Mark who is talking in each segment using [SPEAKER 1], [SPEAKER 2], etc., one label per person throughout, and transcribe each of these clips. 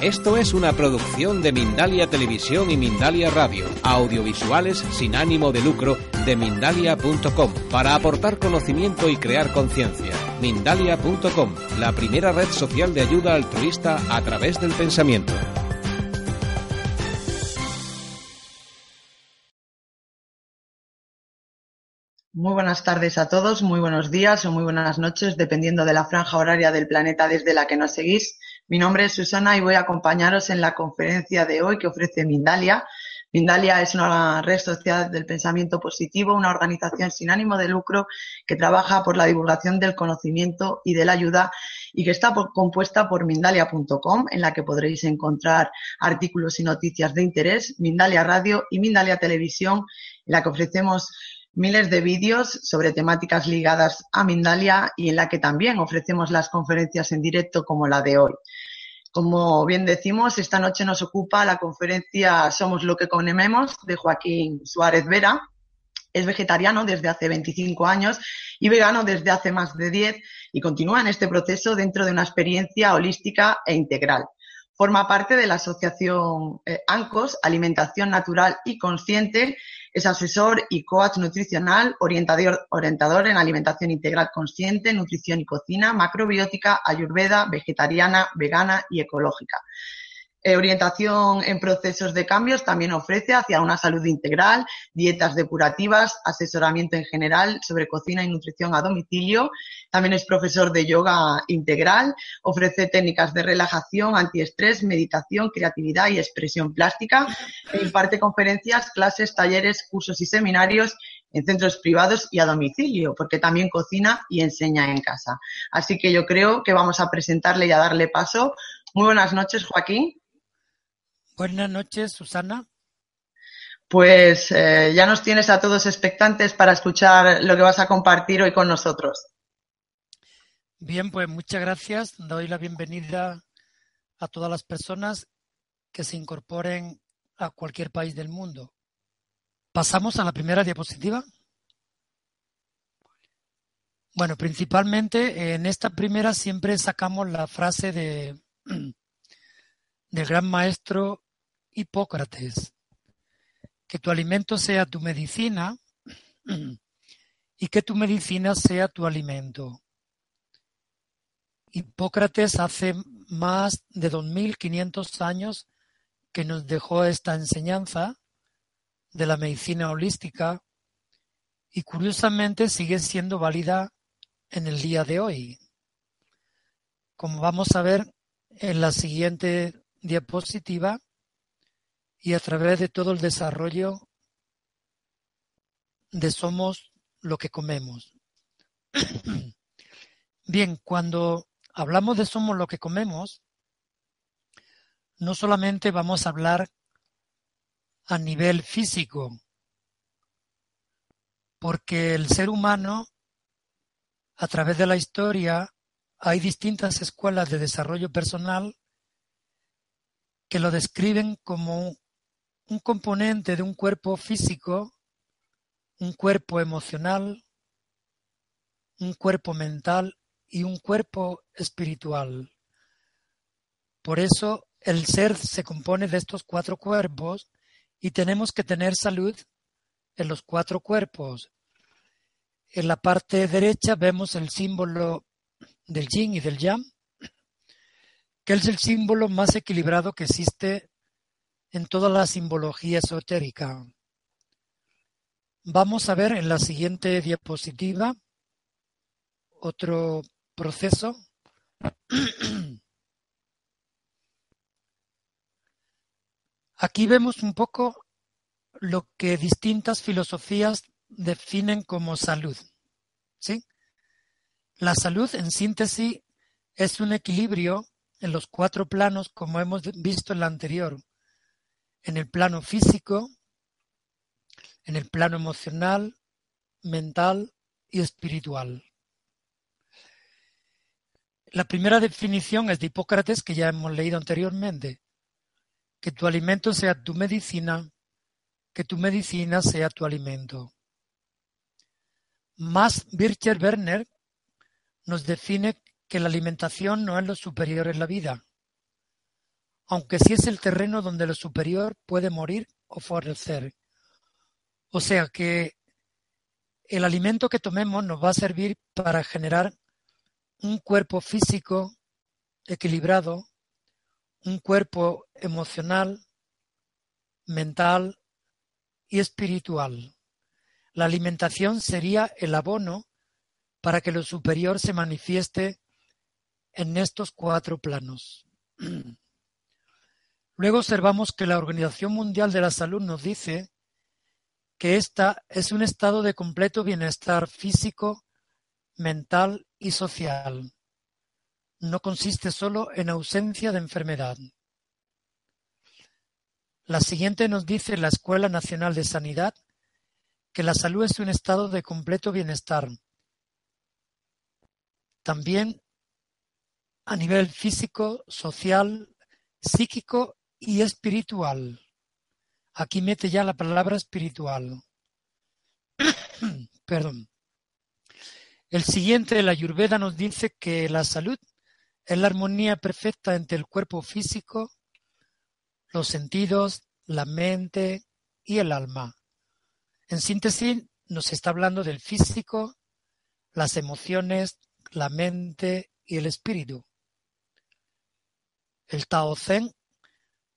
[SPEAKER 1] Esto es una producción de Mindalia Televisión y Mindalia Radio, audiovisuales sin ánimo de lucro de mindalia.com, para aportar conocimiento y crear conciencia. Mindalia.com, la primera red social de ayuda altruista a través del pensamiento.
[SPEAKER 2] Muy buenas tardes a todos, muy buenos días o muy buenas noches, dependiendo de la franja horaria del planeta desde la que nos seguís. Mi nombre es Susana y voy a acompañaros en la conferencia de hoy que ofrece Mindalia. Mindalia es una red social del pensamiento positivo, una organización sin ánimo de lucro que trabaja por la divulgación del conocimiento y de la ayuda y que está compuesta por Mindalia.com, en la que podréis encontrar artículos y noticias de interés, Mindalia Radio y Mindalia Televisión, en la que ofrecemos miles de vídeos sobre temáticas ligadas a Mindalia y en la que también ofrecemos las conferencias en directo como la de hoy. Como bien decimos, esta noche nos ocupa la conferencia Somos lo que comemos de Joaquín Suárez Vera. Es vegetariano desde hace 25 años y vegano desde hace más de 10 y continúa en este proceso dentro de una experiencia holística e integral. Forma parte de la asociación eh, ANCOS, Alimentación Natural y Consciente, es asesor y coach nutricional, orientador, orientador en alimentación integral consciente, nutrición y cocina, macrobiótica, ayurveda, vegetariana, vegana y ecológica. Eh, orientación en procesos de cambios también ofrece hacia una salud integral, dietas depurativas, asesoramiento en general sobre cocina y nutrición a domicilio. También es profesor de yoga integral, ofrece técnicas de relajación, antiestrés, meditación, creatividad y expresión plástica. E imparte conferencias, clases, talleres, cursos y seminarios en centros privados y a domicilio, porque también cocina y enseña en casa. Así que yo creo que vamos a presentarle y a darle paso. Muy buenas noches, Joaquín.
[SPEAKER 3] Buenas noches, Susana.
[SPEAKER 2] Pues eh, ya nos tienes a todos expectantes para escuchar lo que vas a compartir hoy con nosotros.
[SPEAKER 3] Bien, pues muchas gracias. Doy la bienvenida a todas las personas que se incorporen a cualquier país del mundo. Pasamos a la primera diapositiva. Bueno, principalmente en esta primera siempre sacamos la frase de del gran maestro Hipócrates, que tu alimento sea tu medicina y que tu medicina sea tu alimento. Hipócrates hace más de 2.500 años que nos dejó esta enseñanza de la medicina holística y curiosamente sigue siendo válida en el día de hoy. Como vamos a ver en la siguiente diapositiva, y a través de todo el desarrollo de somos lo que comemos. Bien, cuando hablamos de somos lo que comemos, no solamente vamos a hablar a nivel físico, porque el ser humano, a través de la historia, hay distintas escuelas de desarrollo personal que lo describen como un componente de un cuerpo físico, un cuerpo emocional, un cuerpo mental y un cuerpo espiritual. Por eso el ser se compone de estos cuatro cuerpos y tenemos que tener salud en los cuatro cuerpos. En la parte derecha vemos el símbolo del yin y del yang, que es el símbolo más equilibrado que existe en toda la simbología esotérica. Vamos a ver en la siguiente diapositiva otro proceso. Aquí vemos un poco lo que distintas filosofías definen como salud. ¿sí? La salud, en síntesis, es un equilibrio en los cuatro planos, como hemos visto en la anterior, en el plano físico, en el plano emocional, mental y espiritual. La primera definición es de Hipócrates, que ya hemos leído anteriormente, que tu alimento sea tu medicina, que tu medicina sea tu alimento. Max Bircher Werner nos define que la alimentación no es lo superior en la vida, aunque sí es el terreno donde lo superior puede morir o florecer. O sea que el alimento que tomemos nos va a servir para generar un cuerpo físico equilibrado, un cuerpo emocional, mental y espiritual. La alimentación sería el abono para que lo superior se manifieste en estos cuatro planos. Luego observamos que la Organización Mundial de la Salud nos dice que esta es un estado de completo bienestar físico, mental y social. No consiste solo en ausencia de enfermedad. La siguiente nos dice la Escuela Nacional de Sanidad que la salud es un estado de completo bienestar. También a nivel físico, social, psíquico y espiritual. Aquí mete ya la palabra espiritual. Perdón. El siguiente, la Ayurveda, nos dice que la salud es la armonía perfecta entre el cuerpo físico, los sentidos, la mente y el alma. En síntesis, nos está hablando del físico, las emociones, la mente y el espíritu. El Tao Zen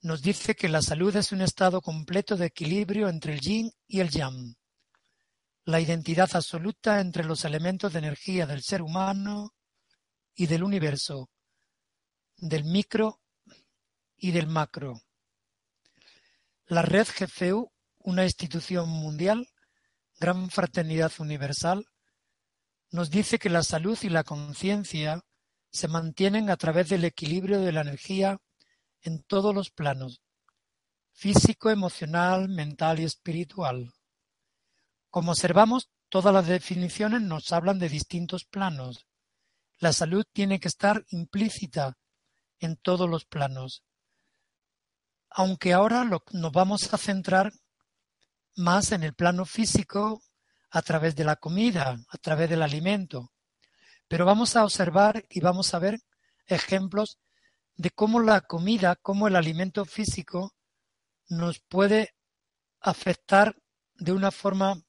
[SPEAKER 3] nos dice que la salud es un estado completo de equilibrio entre el yin y el yang, la identidad absoluta entre los elementos de energía del ser humano y del universo, del micro y del macro. La red GFU, una institución mundial, gran fraternidad universal, nos dice que la salud y la conciencia se mantienen a través del equilibrio de la energía en todos los planos, físico, emocional, mental y espiritual. Como observamos, todas las definiciones nos hablan de distintos planos. La salud tiene que estar implícita en todos los planos. Aunque ahora nos vamos a centrar más en el plano físico a través de la comida, a través del alimento. Pero vamos a observar y vamos a ver ejemplos de cómo la comida, cómo el alimento físico nos puede afectar de una forma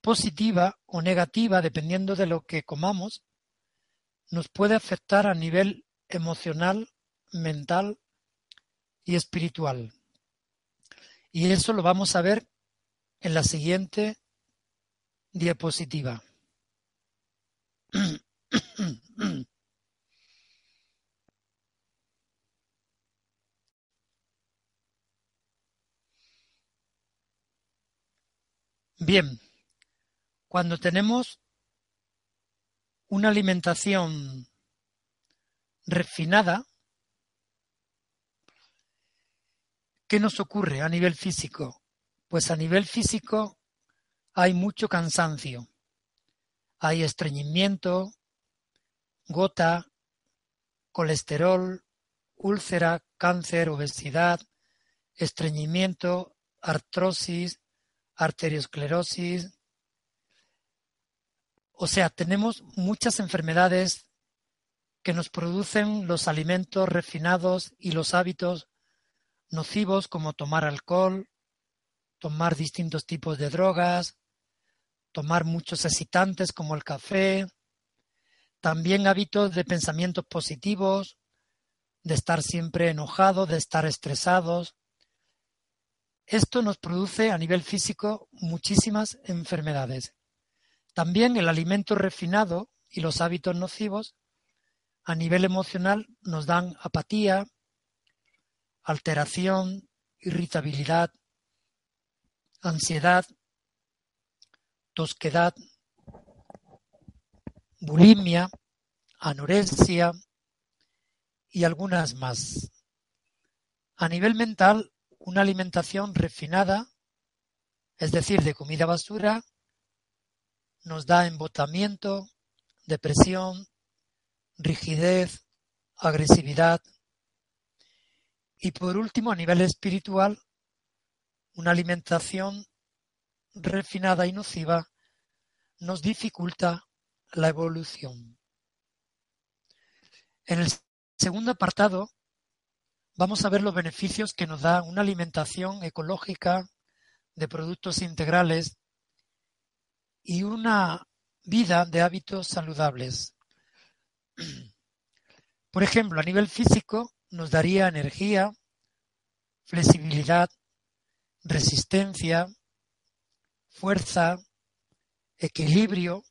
[SPEAKER 3] positiva o negativa, dependiendo de lo que comamos, nos puede afectar a nivel emocional, mental y espiritual. Y eso lo vamos a ver en la siguiente diapositiva. Bien, cuando tenemos una alimentación refinada, ¿qué nos ocurre a nivel físico? Pues a nivel físico hay mucho cansancio, hay estreñimiento, gota, colesterol, úlcera, cáncer, obesidad, estreñimiento, artrosis, arteriosclerosis. O sea, tenemos muchas enfermedades que nos producen los alimentos refinados y los hábitos nocivos como tomar alcohol, tomar distintos tipos de drogas, tomar muchos excitantes como el café, también hábitos de pensamientos positivos, de estar siempre enojados, de estar estresados, esto nos produce a nivel físico muchísimas enfermedades. También el alimento refinado y los hábitos nocivos a nivel emocional nos dan apatía, alteración, irritabilidad, ansiedad, tosquedad, bulimia, anorexia y algunas más. A nivel mental, una alimentación refinada, es decir, de comida basura, nos da embotamiento, depresión, rigidez, agresividad. Y por último, a nivel espiritual, una alimentación refinada y nociva nos dificulta la evolución. En el segundo apartado vamos a ver los beneficios que nos da una alimentación ecológica de productos integrales y una vida de hábitos saludables. Por ejemplo, a nivel físico nos daría energía, flexibilidad, resistencia, fuerza, equilibrio,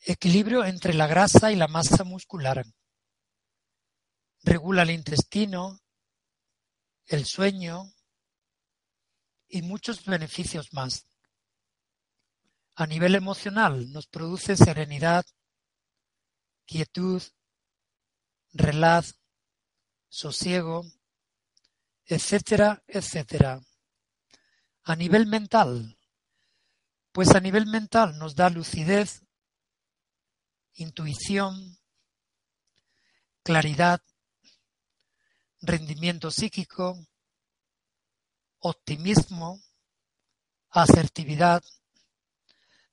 [SPEAKER 3] equilibrio entre la grasa y la masa muscular. Regula el intestino, el sueño y muchos beneficios más. A nivel emocional nos produce serenidad, quietud, relaz, sosiego, etcétera, etcétera. A nivel mental, pues a nivel mental nos da lucidez, intuición, claridad, rendimiento psíquico, optimismo, asertividad.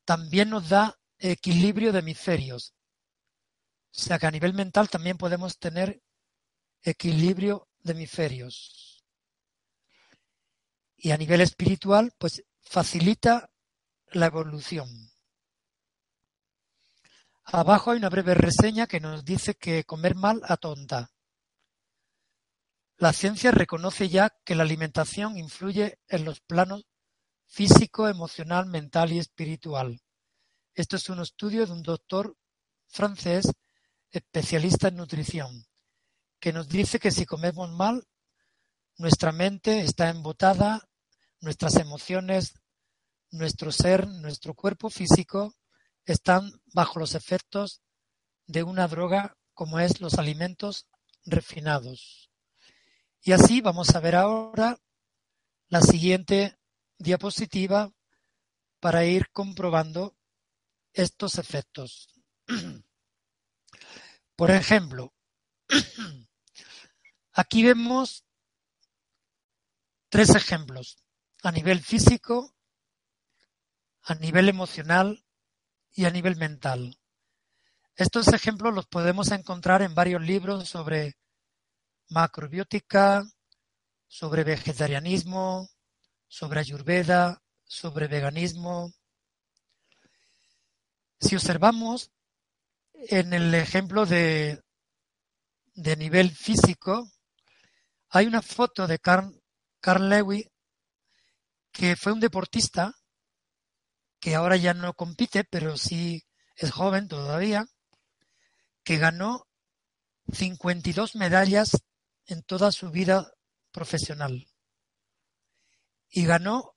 [SPEAKER 3] También nos da equilibrio de hemisferios. O sea que a nivel mental también podemos tener equilibrio de hemisferios. Y a nivel espiritual, pues facilita la evolución. Abajo hay una breve reseña que nos dice que comer mal atonta. La ciencia reconoce ya que la alimentación influye en los planos físico, emocional, mental y espiritual. Esto es un estudio de un doctor francés especialista en nutrición, que nos dice que si comemos mal, nuestra mente está embotada, nuestras emociones nuestro ser, nuestro cuerpo físico, están bajo los efectos de una droga como es los alimentos refinados. Y así vamos a ver ahora la siguiente diapositiva para ir comprobando estos efectos. Por ejemplo, aquí vemos tres ejemplos a nivel físico, a nivel emocional y a nivel mental. Estos ejemplos los podemos encontrar en varios libros sobre macrobiótica, sobre vegetarianismo, sobre ayurveda, sobre veganismo. Si observamos en el ejemplo de, de nivel físico, hay una foto de Carl, Carl Lewis, que fue un deportista que ahora ya no compite, pero sí es joven todavía, que ganó 52 medallas en toda su vida profesional y ganó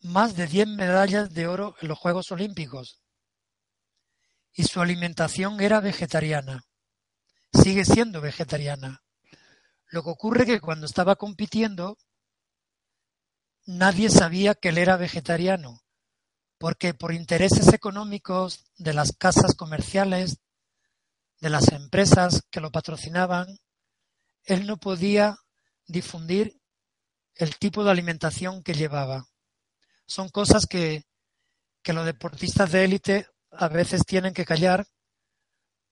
[SPEAKER 3] más de 10 medallas de oro en los Juegos Olímpicos. Y su alimentación era vegetariana. Sigue siendo vegetariana. Lo que ocurre que cuando estaba compitiendo, nadie sabía que él era vegetariano porque por intereses económicos de las casas comerciales, de las empresas que lo patrocinaban, él no podía difundir el tipo de alimentación que llevaba. Son cosas que, que los deportistas de élite a veces tienen que callar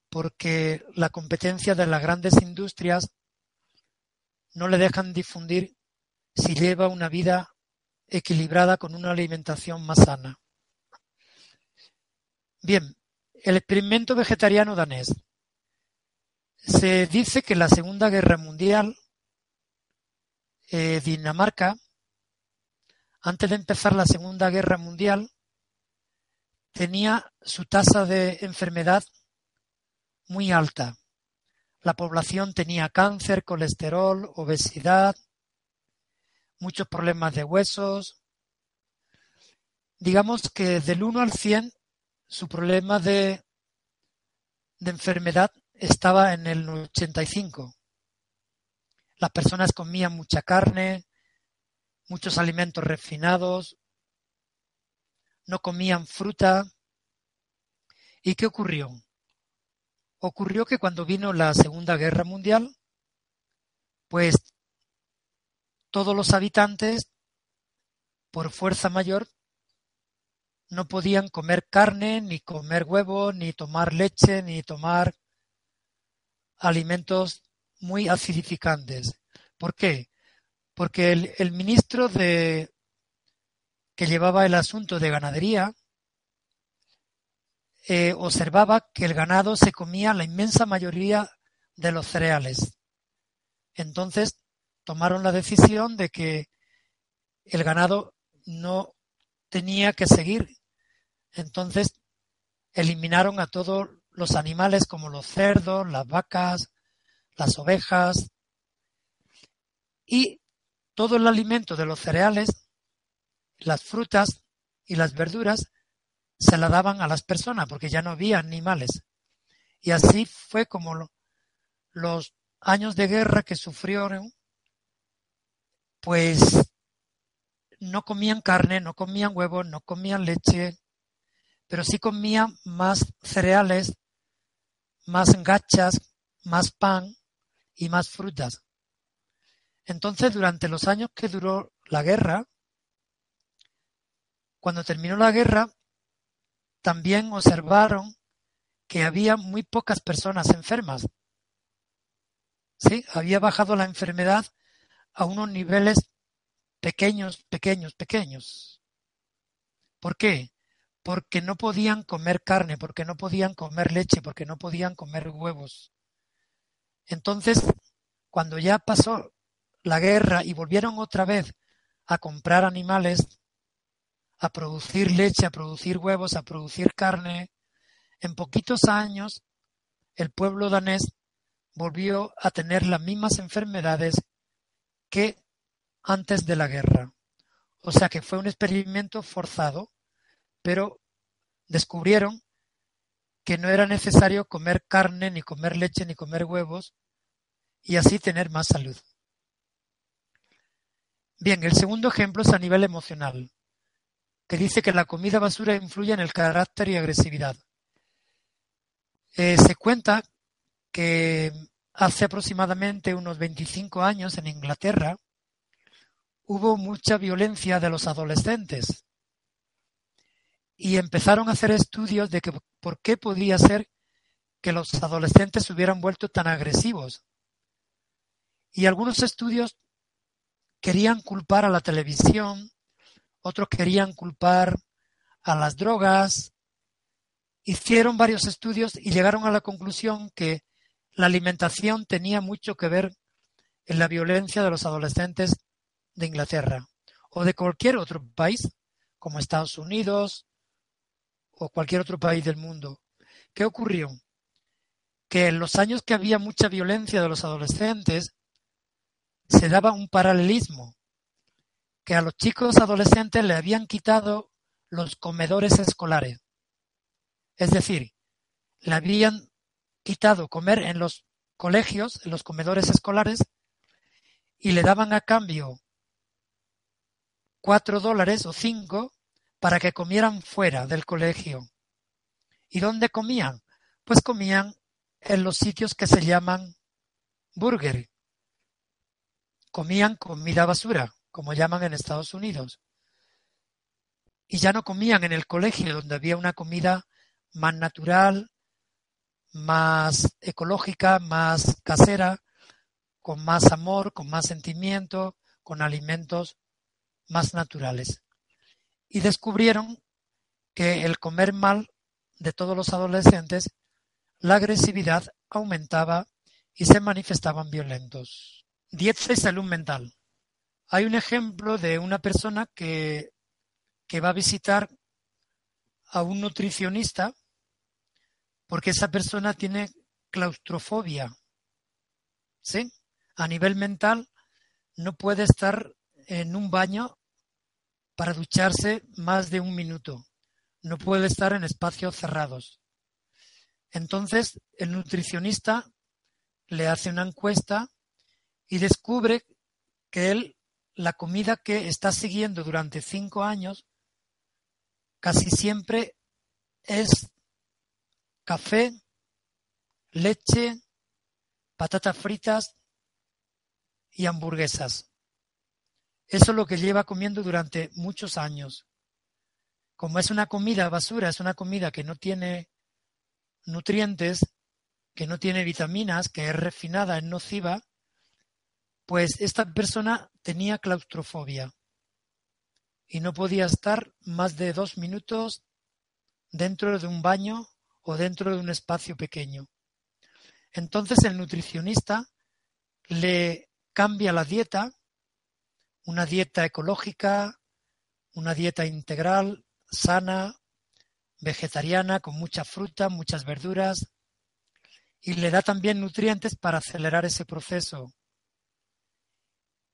[SPEAKER 3] porque la competencia de las grandes industrias no le dejan difundir si lleva una vida equilibrada con una alimentación más sana. Bien, el experimento vegetariano danés. Se dice que la Segunda Guerra Mundial, eh, Dinamarca, antes de empezar la Segunda Guerra Mundial, tenía su tasa de enfermedad muy alta. La población tenía cáncer, colesterol, obesidad, muchos problemas de huesos. Digamos que del 1 al 100 su problema de, de enfermedad estaba en el 85. Las personas comían mucha carne, muchos alimentos refinados, no comían fruta. ¿Y qué ocurrió? Ocurrió que cuando vino la Segunda Guerra Mundial, pues todos los habitantes, por fuerza mayor, no podían comer carne, ni comer huevo, ni tomar leche, ni tomar alimentos muy acidificantes. ¿Por qué? Porque el, ministro de, que llevaba el asunto de ganadería eh, observaba que el ganado se comía la inmensa mayoría de los cereales. Entonces tomaron la decisión de que el ganado no tenía que seguir. Entonces eliminaron a todos los animales como los cerdos, las vacas, las ovejas y todo el alimento de los cereales, las frutas y las verduras se la daban a las personas porque ya no había animales. Y así fue como los años de guerra que sufrieron, pues no comían carne, no comían huevos, no comían leche, pero sí comían más cereales, más gachas, más pan y más frutas. Entonces, durante los años que duró la guerra, cuando terminó la guerra, también observaron que había muy pocas personas enfermas. Sí, había bajado la enfermedad a unos niveles pequeños, pequeños, pequeños. ¿Por qué? Porque no podían comer carne, porque no podían comer leche, porque no podían comer huevos. Entonces, cuando ya pasó la guerra y volvieron otra vez a comprar animales, a producir leche, a producir huevos, a producir carne, en poquitos años el pueblo danés volvió a tener las mismas enfermedades que antes de la guerra. O sea que fue un experimento forzado, pero descubrieron que no era necesario comer carne, ni comer leche, ni comer huevos, y así tener más salud. Bien, el segundo ejemplo es a nivel emocional, que dice que la comida basura influye en el carácter y agresividad. Eh, se cuenta que hace aproximadamente unos 25 años en Inglaterra hubo mucha violencia de los adolescentes y empezaron a hacer estudios de que por qué podía ser que los adolescentes se hubieran vuelto tan agresivos. Y algunos estudios querían culpar a la televisión, otros querían culpar a las drogas. Hicieron varios estudios y llegaron a la conclusión que la alimentación tenía mucho que ver en la violencia de los adolescentes de Inglaterra o de cualquier otro país, como Estados Unidos o cualquier otro país del mundo. ¿Qué ocurrió? Que en los años que había mucha violencia de los adolescentes, se daba un paralelismo, que a los chicos adolescentes le habían quitado los comedores escolares. Es decir, le habían quitado comer en los colegios, en los comedores escolares, y le daban a cambio cuatro dólares o cinco para que comieran fuera del colegio. ¿Y dónde comían? Pues comían en los sitios que se llaman burger, comían comida basura, como llaman en Estados Unidos. Y ya no comían en el colegio, donde había una comida más natural, más ecológica, más casera, con más amor, con más sentimiento, con alimentos más naturales. Y descubrieron que el comer mal de todos los adolescentes, la agresividad aumentaba y se manifestaban violentos. Dieta y salud mental. Hay un ejemplo de una persona que, que va a visitar a un nutricionista porque esa persona tiene claustrofobia. ¿Sí? A nivel mental no puede estar en un baño para ducharse más de un minuto. No puede estar en espacios cerrados. Entonces, el nutricionista le hace una encuesta y descubre que él, la comida que está siguiendo durante cinco años, casi siempre es café, leche, patatas fritas y hamburguesas. Eso es lo que lleva comiendo durante muchos años. Como es una comida basura, es una comida que no tiene nutrientes, que no tiene vitaminas, que es refinada, es nociva, pues esta persona tenía claustrofobia y no podía estar más de dos minutos dentro de un baño o dentro de un espacio pequeño. Entonces el nutricionista le cambia la dieta, una dieta ecológica, una dieta integral, sana, vegetariana, con mucha fruta, muchas verduras, y le da también nutrientes para acelerar ese proceso.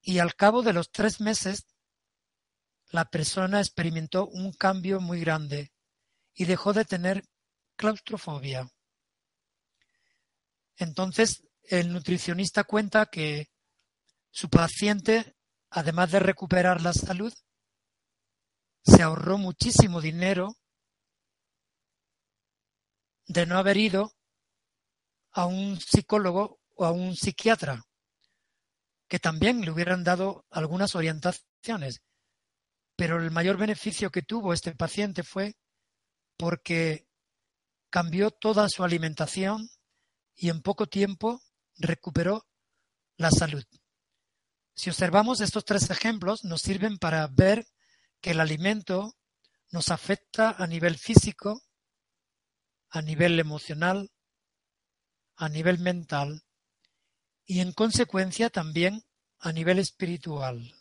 [SPEAKER 3] Y al cabo de los tres meses, la persona experimentó un cambio muy grande y dejó de tener claustrofobia. Entonces, el nutricionista cuenta que su paciente, además de recuperar la salud, se ahorró muchísimo dinero de no haber ido a un psicólogo o a un psiquiatra, que también le hubieran dado algunas orientaciones. Pero el mayor beneficio que tuvo este paciente fue porque cambió toda su alimentación y en poco tiempo recuperó la salud. Si observamos estos tres ejemplos, nos sirven para ver que el alimento nos afecta a nivel físico, a nivel emocional, a nivel mental y en consecuencia también a nivel espiritual.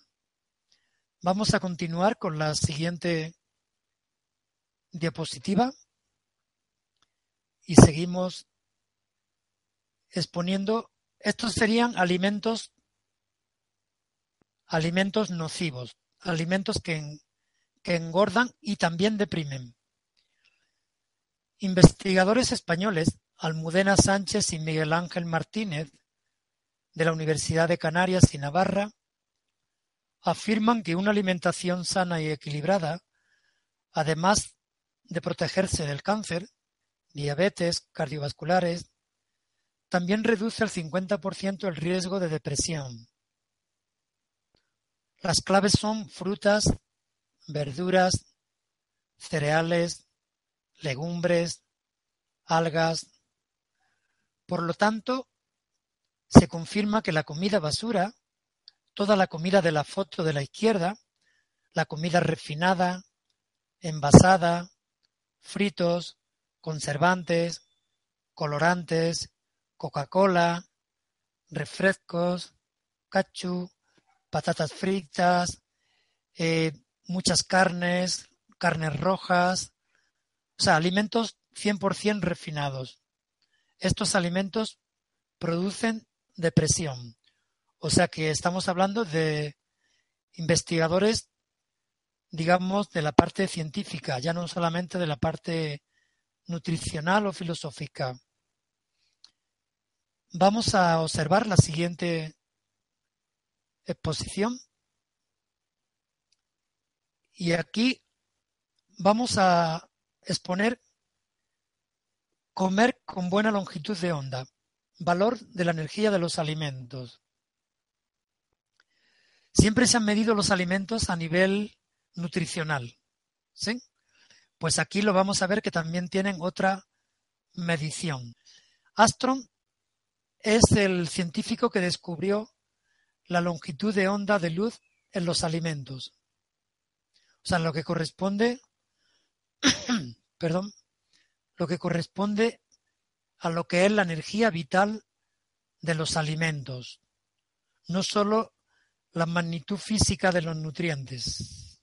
[SPEAKER 3] Vamos a continuar con la siguiente diapositiva y seguimos exponiendo. Estos serían alimentos, alimentos nocivos, alimentos que, engordan y también deprimen. Investigadores españoles, Almudena Sánchez y Miguel Ángel Martínez, de la Universidad de Canarias y Navarra, afirman que una alimentación sana y equilibrada, además de protegerse del cáncer, diabetes, cardiovasculares, también reduce al 50% el riesgo de depresión. Las claves son frutas, verduras, cereales, legumbres, algas. Por lo tanto, se confirma que la comida basura, toda la comida de la foto de la izquierda, la comida refinada, envasada, fritos, conservantes, colorantes, Coca-Cola, refrescos, cachu, patatas fritas, eh, muchas carnes, carnes rojas, o sea, alimentos 100% refinados. Estos alimentos producen depresión. O sea que estamos hablando de investigadores, digamos, de la parte científica, ya no solamente de la parte nutricional o filosófica. Vamos a observar la siguiente exposición. Y aquí vamos a exponer comer con buena longitud de onda, valor de la energía de los alimentos. Siempre se han medido los alimentos a nivel nutricional. ¿sí? Pues aquí lo vamos a ver que también tienen otra medición. Astron es el científico que descubrió la longitud de onda de luz en los alimentos. O sea, lo que corresponde, perdón, lo que corresponde a lo que es la energía vital de los alimentos, no sólo la magnitud física de los nutrientes.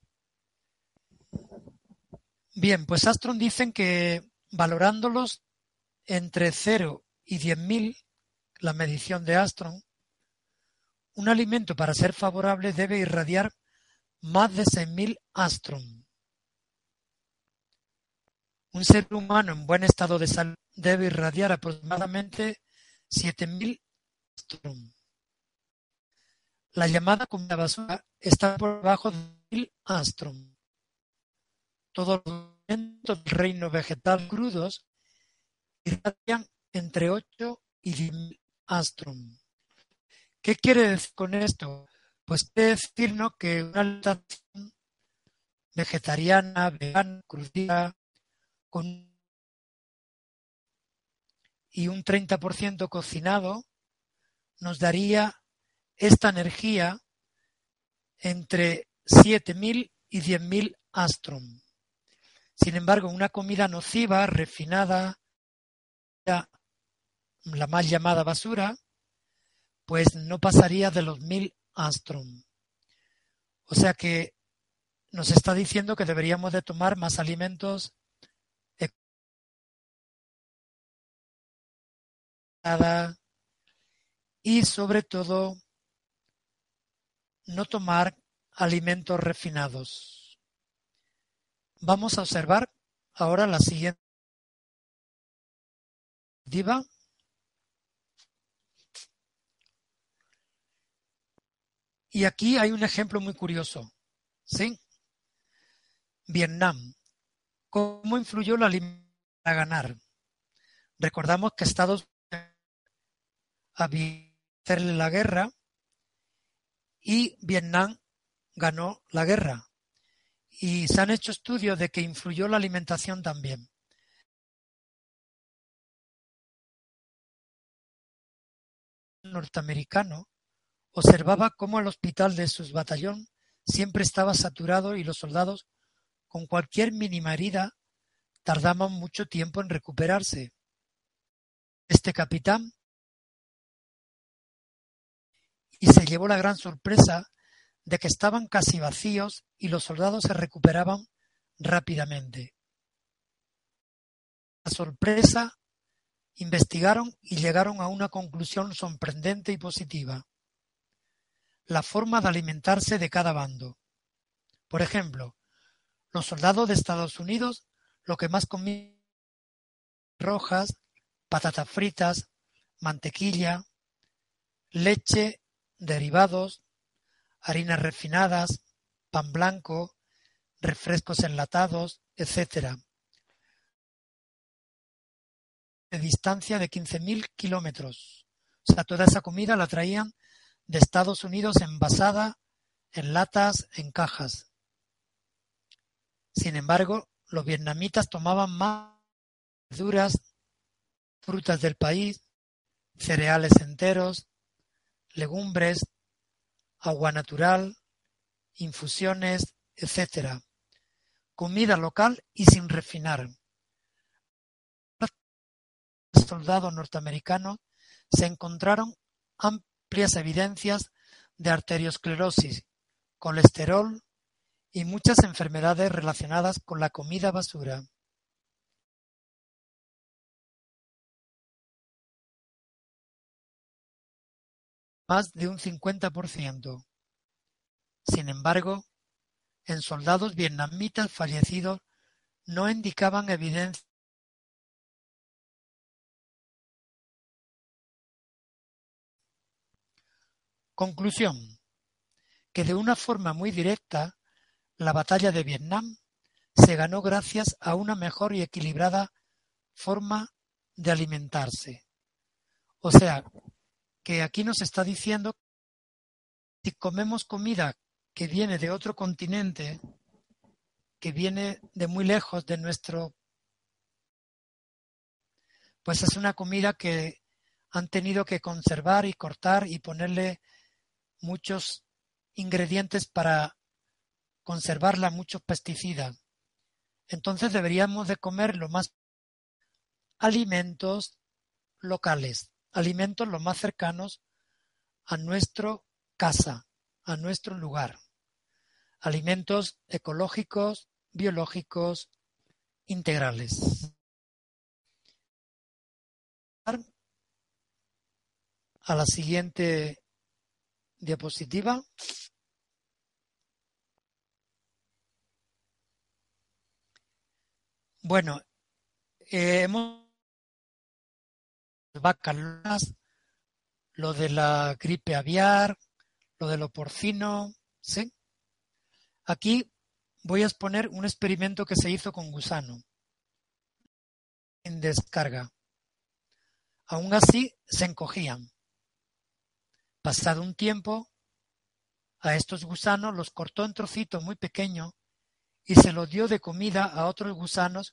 [SPEAKER 3] Bien, pues Astron dicen que valorándolos entre 0 y 10.000, la medición de Astron, un alimento para ser favorable debe irradiar más de 6.000 Astron. un ser humano en buen estado de salud debe irradiar aproximadamente 7000 astrom. La llamada comida basura está por debajo de 1000 astrom. Todos los elementos del reino vegetal crudos irradian entre 8 y 10.000 astrom. ¿Qué quiere decir con esto? Pues quiere decirnos que una alimentación vegetariana, vegana, crudita, con y un 30% cocinado, nos daría esta energía entre 7.000 y 10.000 astrom. Sin embargo, una comida nociva, refinada, la mal llamada basura, pues no pasaría de los 1.000 astrom. O sea que nos está diciendo que deberíamos de tomar más alimentos y sobre todo no tomar alimentos refinados. Vamos a observar ahora la siguiente diva. Y aquí hay un ejemplo muy curioso. ¿Sí? Vietnam. ¿Cómo influyó la a ganar? Recordamos que Estados hacerle la guerra y Vietnam ganó la guerra. Y se han hecho estudios de que influyó la alimentación también. norteamericano observaba cómo el hospital de su batallón siempre estaba saturado y los soldados, con cualquier mínima herida, tardaban mucho tiempo en recuperarse. Este capitán y se llevó la gran sorpresa de que estaban casi vacíos y los soldados se recuperaban rápidamente. La sorpresa, investigaron y llegaron a una conclusión sorprendente y positiva. La forma de alimentarse de cada bando. Por ejemplo, los soldados de Estados Unidos lo que más comían rojas, patatas fritas, mantequilla, leche derivados, harinas refinadas, pan blanco, refrescos enlatados, etc. De distancia de 15.000 kilómetros. O sea, toda esa comida la traían de Estados Unidos envasada en latas, en cajas. Sin embargo, los vietnamitas tomaban más verduras, frutas del país, cereales enteros, legumbres, agua natural, infusiones, etc. Comida local y sin refinar. Los soldados norteamericanos se encontraron amplias evidencias de arteriosclerosis, colesterol y muchas enfermedades relacionadas con la comida basura. más de un 50%. Sin embargo, en soldados vietnamitas fallecidos no indicaban evidencia Conclusión. Que de una forma muy directa, la batalla de Vietnam se ganó gracias a una mejor y equilibrada forma de alimentarse. O sea, que aquí nos está diciendo si comemos comida que viene de otro continente, que viene de muy lejos de nuestro, pues es una comida que han tenido que conservar y cortar y ponerle muchos ingredientes para conservarla, muchos pesticidas. Entonces deberíamos de comer lo más alimentos locales alimentos los más cercanos a nuestro casa, a nuestro lugar. Alimentos ecológicos, biológicos, integrales. A la siguiente diapositiva. Bueno, eh, hemos vacas lo de la gripe aviar, lo de lo porcino, ¿sí? Aquí voy a exponer un experimento que se hizo con gusano en descarga. Aún así, se encogían. Pasado un tiempo, a estos gusanos los cortó en trocitos muy pequeños y se los dio de comida a otros gusanos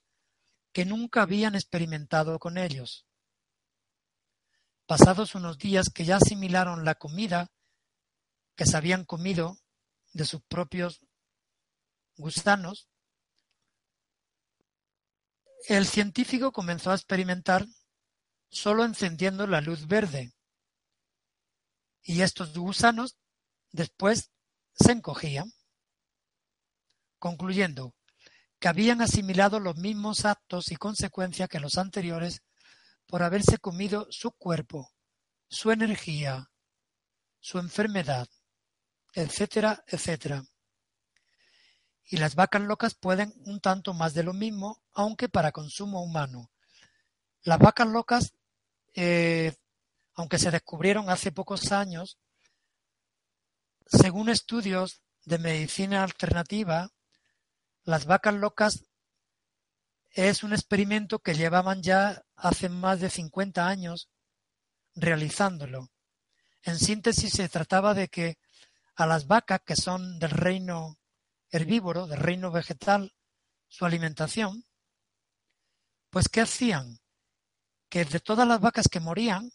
[SPEAKER 3] que nunca habían experimentado con ellos. Pasados unos días que ya asimilaron la comida que se habían comido de sus propios gusanos, el científico comenzó a experimentar solo encendiendo la luz verde. Y estos gusanos después se encogían, concluyendo que habían asimilado los mismos actos y consecuencias que los anteriores por haberse comido su cuerpo, su energía, su enfermedad, etcétera, etcétera. Y las vacas locas pueden un tanto más de lo mismo, aunque para consumo humano. Las vacas locas, eh, aunque se descubrieron hace pocos años, según estudios de medicina alternativa, las vacas locas es un experimento que llevaban ya hace más de 50 años realizándolo. En síntesis, se trataba de que a las vacas que son del reino herbívoro, del reino vegetal, su alimentación, pues ¿qué hacían? Que de todas las vacas que morían,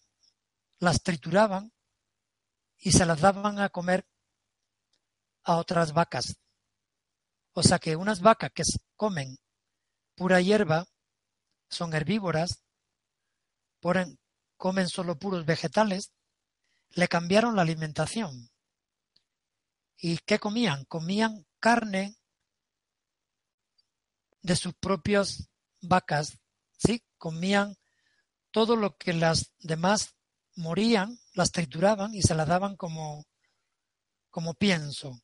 [SPEAKER 3] las trituraban y se las daban a comer a otras vacas. O sea que unas vacas que comen pura hierba son herbívoras, comen solo puros vegetales, le cambiaron la alimentación. ¿Y qué comían? Comían carne de sus propias vacas, ¿sí? Comían todo lo que las demás morían, las trituraban y se las daban como, como pienso.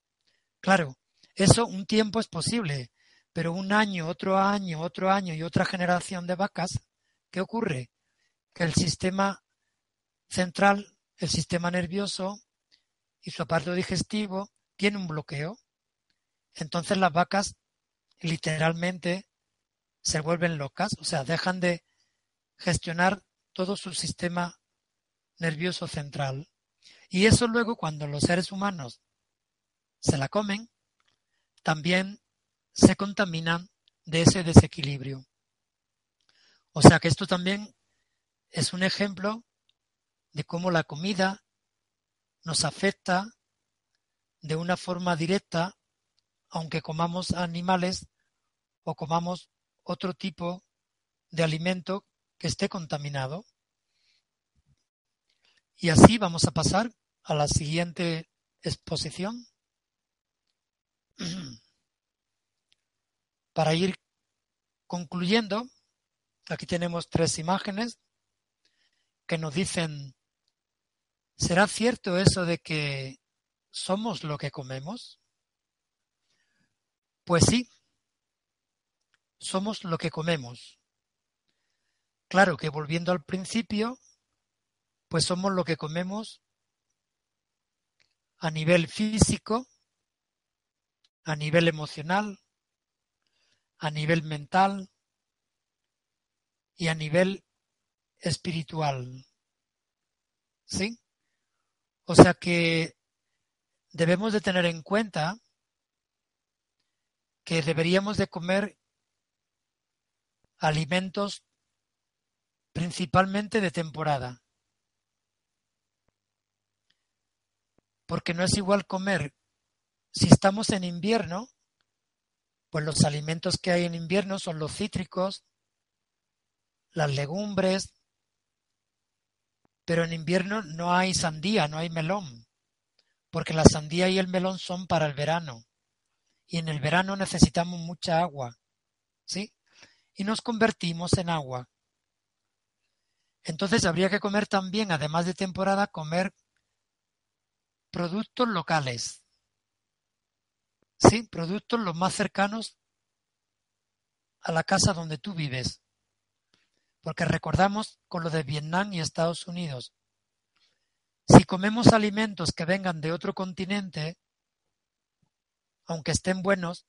[SPEAKER 3] Claro, eso un tiempo es posible, pero un año, otro año, otro año y otra generación de vacas, ¿qué ocurre? Que el sistema central, el sistema nervioso y su aparato digestivo tiene un bloqueo. Entonces las vacas literalmente se vuelven locas, o sea, dejan de gestionar todo su sistema nervioso central. Y eso luego cuando los seres humanos se la comen, también se contaminan de ese desequilibrio. O sea que esto también es un ejemplo de cómo la comida nos afecta de una forma directa, aunque comamos animales o comamos otro tipo de alimento que esté contaminado. Y así vamos a pasar a la siguiente exposición. Para ir concluyendo, aquí tenemos tres imágenes que nos dicen, ¿será cierto eso de que somos lo que comemos? Pues sí, somos lo que comemos. Claro que volviendo al principio, pues somos lo que comemos a nivel físico, a nivel emocional, a nivel mental y a nivel espiritual. ¿Sí? O sea que debemos de tener en cuenta que deberíamos de comer alimentos principalmente de temporada. Porque no es igual comer si estamos en invierno, pues los alimentos que hay en invierno son los cítricos, las legumbres, pero en invierno no hay sandía, no hay melón porque la sandía y el melón son para el verano. Y en el verano necesitamos mucha agua. ¿Sí? Y nos convertimos en agua. Entonces habría que comer también, además de temporada, comer productos locales. ¿Sí? Productos los más cercanos a la casa donde tú vives. Porque recordamos con lo de Vietnam y Estados Unidos. Si comemos alimentos que vengan de otro continente, aunque estén buenos,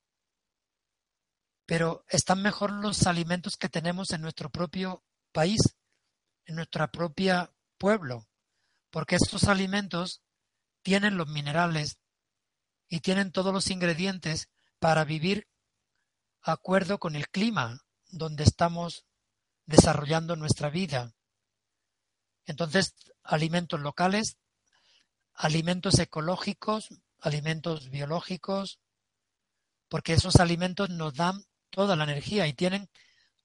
[SPEAKER 3] pero están mejor los alimentos que tenemos en nuestro propio país, en nuestro propio pueblo, porque estos alimentos tienen los minerales y tienen todos los ingredientes para vivir acuerdo con el clima donde estamos desarrollando nuestra vida. Entonces, alimentos locales, alimentos ecológicos, alimentos biológicos, porque esos alimentos nos dan toda la energía y tienen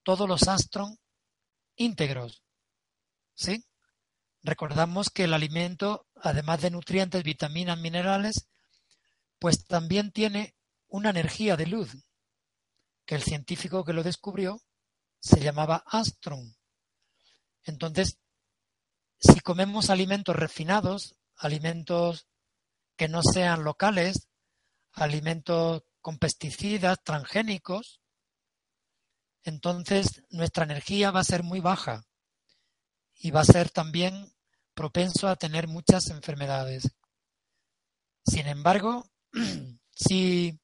[SPEAKER 3] todos los astros íntegros. ¿Sí? Recordamos que el alimento, además de nutrientes, vitaminas, minerales, pues también tiene una energía de luz, que el científico que lo descubrió se llamaba Astron. Entonces, si comemos alimentos refinados, alimentos que no sean locales, alimentos con pesticidas, transgénicos, entonces nuestra energía va a ser muy baja y va a ser también propenso a tener muchas enfermedades. Sin embargo, si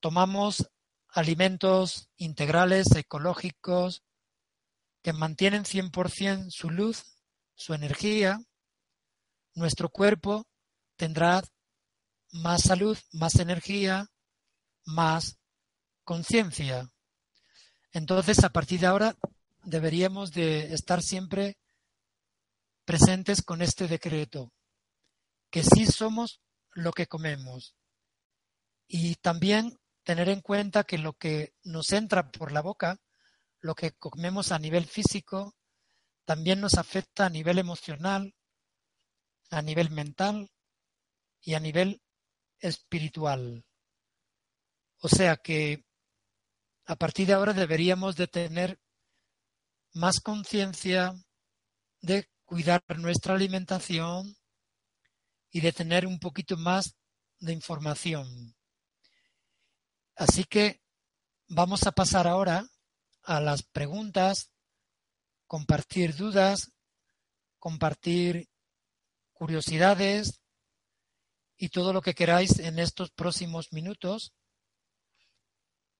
[SPEAKER 3] tomamos alimentos integrales, ecológicos, que mantienen 100% su luz, su energía, nuestro cuerpo tendrá más salud, más energía, más conciencia. Entonces, a partir de ahora, deberíamos de estar siempre presentes con este decreto, que sí somos lo que comemos. Y también tener en cuenta que lo que nos entra por la boca, lo que comemos a nivel físico, también nos afecta a nivel emocional, a nivel mental y a nivel espiritual. O sea que a partir de ahora deberíamos de tener más conciencia de cuidar nuestra alimentación, y de tener un poquito más de información. Así que vamos a pasar ahora a las preguntas, compartir dudas, compartir curiosidades y todo lo que queráis en estos próximos minutos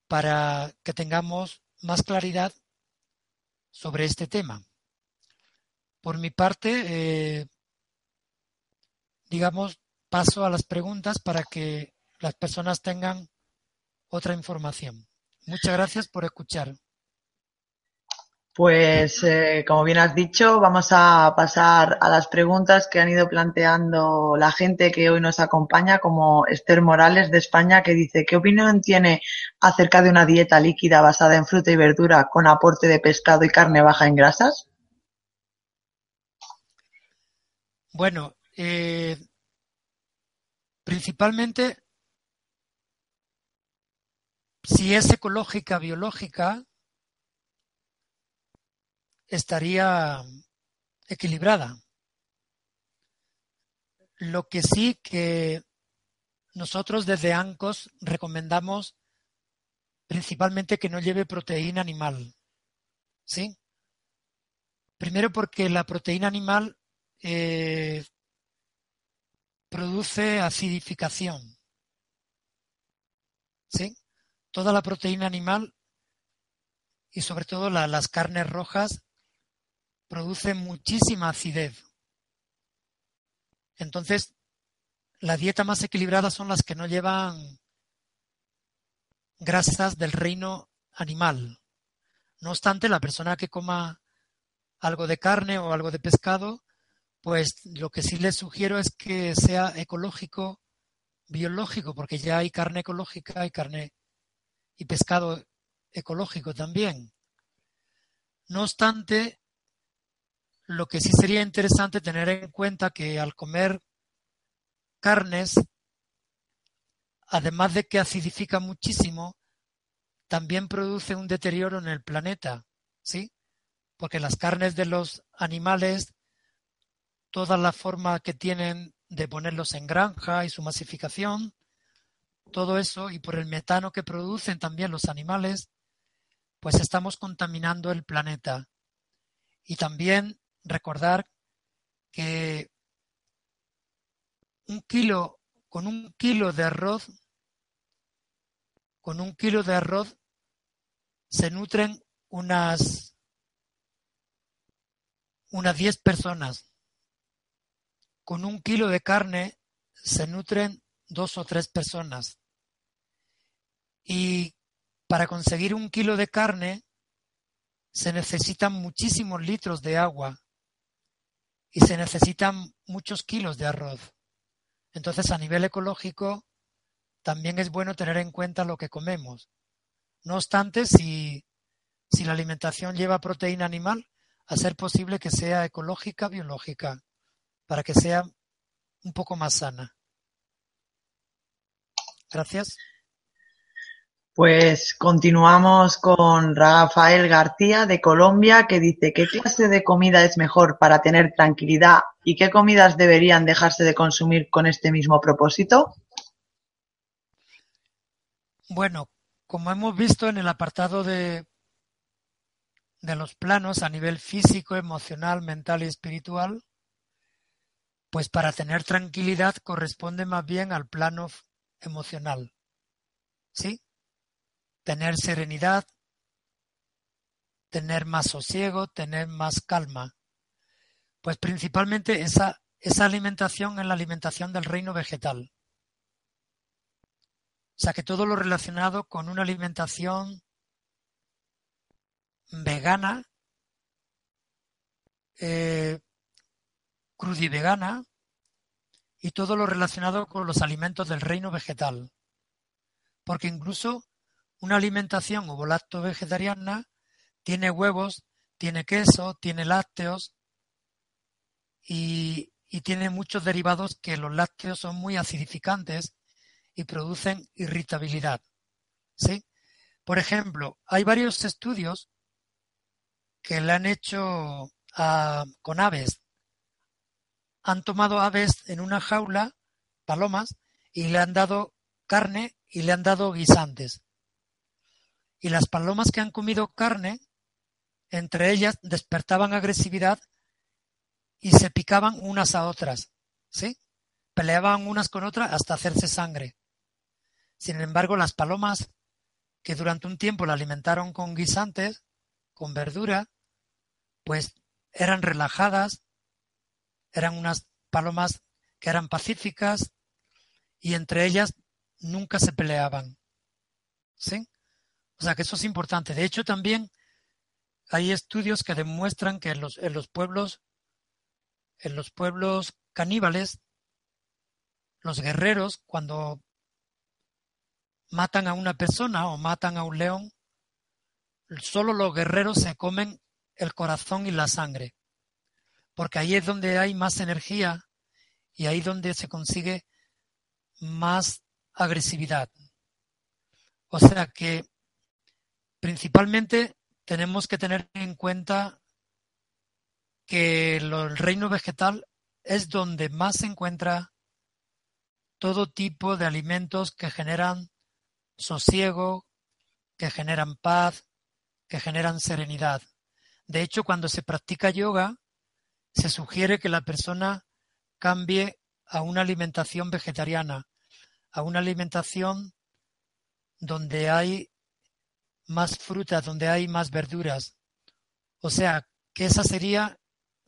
[SPEAKER 3] para que tengamos más claridad sobre este tema. Por mi parte, eh, digamos, paso a las preguntas para que las personas tengan otra información. Muchas gracias por escuchar.
[SPEAKER 2] Pues, eh, como bien has dicho, vamos a pasar a las preguntas que han ido planteando la gente que hoy nos acompaña, como Esther Morales de España, que dice, ¿qué opinión tiene acerca de una dieta líquida basada en fruta y verdura con aporte de pescado y carne baja en grasas?
[SPEAKER 3] Bueno, eh, principalmente, si es ecológica, biológica, estaría equilibrada. Lo que sí que nosotros desde ANCOS recomendamos principalmente que no lleve proteína animal. ¿Sí? Primero porque la proteína animal eh, produce acidificación. ¿Sí? Toda la proteína animal y sobre todo las carnes rojas producen muchísima acidez. Entonces, la dieta más equilibrada son las que no llevan grasas del reino animal. No obstante, la persona que coma algo de carne o algo de pescado pues lo que sí les sugiero es que sea ecológico, biológico, porque ya hay carne ecológica, hay carne y pescado ecológico también. No obstante, lo que sí sería interesante tener en cuenta que al comer carnes, además de que acidifica muchísimo, también produce un deterioro en el planeta, ¿sí? Porque las carnes de los animales toda la forma que tienen de ponerlos en granja y su masificación, todo eso, y por el metano que producen también los animales, pues estamos contaminando el planeta. Y también recordar que un kilo, con un kilo de arroz, con un kilo de arroz se nutren unas unas 10 personas. Con un kilo de carne se nutren dos o tres personas. Y para conseguir un kilo de carne se necesitan muchísimos litros de agua y se necesitan muchos kilos de arroz. Entonces, a nivel ecológico, también es bueno tener en cuenta lo que comemos. No obstante, si, si la alimentación lleva proteína animal, a ser posible que sea ecológica, biológica, para que sea un poco más sana. Gracias.
[SPEAKER 2] Pues continuamos con Rafael García de Colombia que dice ¿qué clase de comida es mejor para tener tranquilidad y qué comidas deberían dejarse de consumir con este mismo propósito?
[SPEAKER 3] Bueno, como hemos visto en el apartado de, de los planos a nivel físico, emocional, mental y espiritual, pues para tener tranquilidad corresponde más bien al plano emocional. ¿Sí? Tener serenidad, tener más sosiego, tener más calma. Pues principalmente esa, esa alimentación es la alimentación del reino vegetal. O sea que todo lo relacionado con una alimentación vegana, eh, crudivegana y todo lo relacionado con los alimentos del reino vegetal. Porque incluso una alimentación ovolacto vegetariana tiene huevos, tiene queso, tiene lácteos y, y tiene muchos derivados que los lácteos son muy acidificantes y producen irritabilidad. ¿Sí? Por ejemplo, hay varios estudios que le han hecho con aves. Han tomado aves en una jaula, palomas, y le han dado carne y le han dado guisantes. Y las palomas que han comido carne, entre ellas despertaban agresividad y se picaban unas a otras, ¿sí? Peleaban unas con otras hasta hacerse sangre. Sin embargo, las palomas que durante un tiempo la alimentaron con guisantes, con verdura, pues eran relajadas, eran unas palomas que eran pacíficas y entre ellas nunca se peleaban. ¿Sí? O sea que eso es importante. De hecho, también hay estudios que demuestran que en los, en los pueblos, en los pueblos caníbales, los guerreros, cuando matan a una persona o matan a un león, solo los guerreros se comen el corazón y la sangre, porque ahí es donde hay más energía y ahí donde se consigue más agresividad. O sea que principalmente tenemos que tener en cuenta que el reino vegetal es donde más se encuentra todo tipo de alimentos que generan sosiego, que generan paz, que generan serenidad. De hecho, cuando se practica yoga, se sugiere que la persona cambie a una alimentación vegetariana, a una alimentación donde hay más frutas, donde hay más verduras. O sea, que esa sería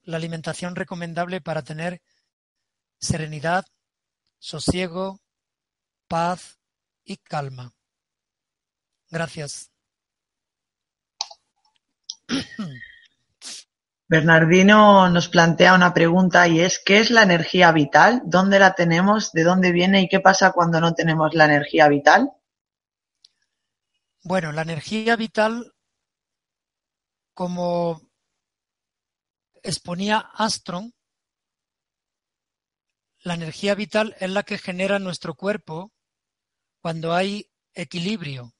[SPEAKER 3] la alimentación recomendable para tener serenidad, sosiego, paz y calma. Gracias.
[SPEAKER 2] Bernardino nos plantea una pregunta y es ¿qué es la energía vital? ¿Dónde la tenemos? ¿De dónde viene? ¿Y qué pasa cuando no tenemos la energía vital?
[SPEAKER 3] Bueno, la energía vital, como exponía Astron, la energía vital es la que genera nuestro cuerpo cuando hay equilibrio,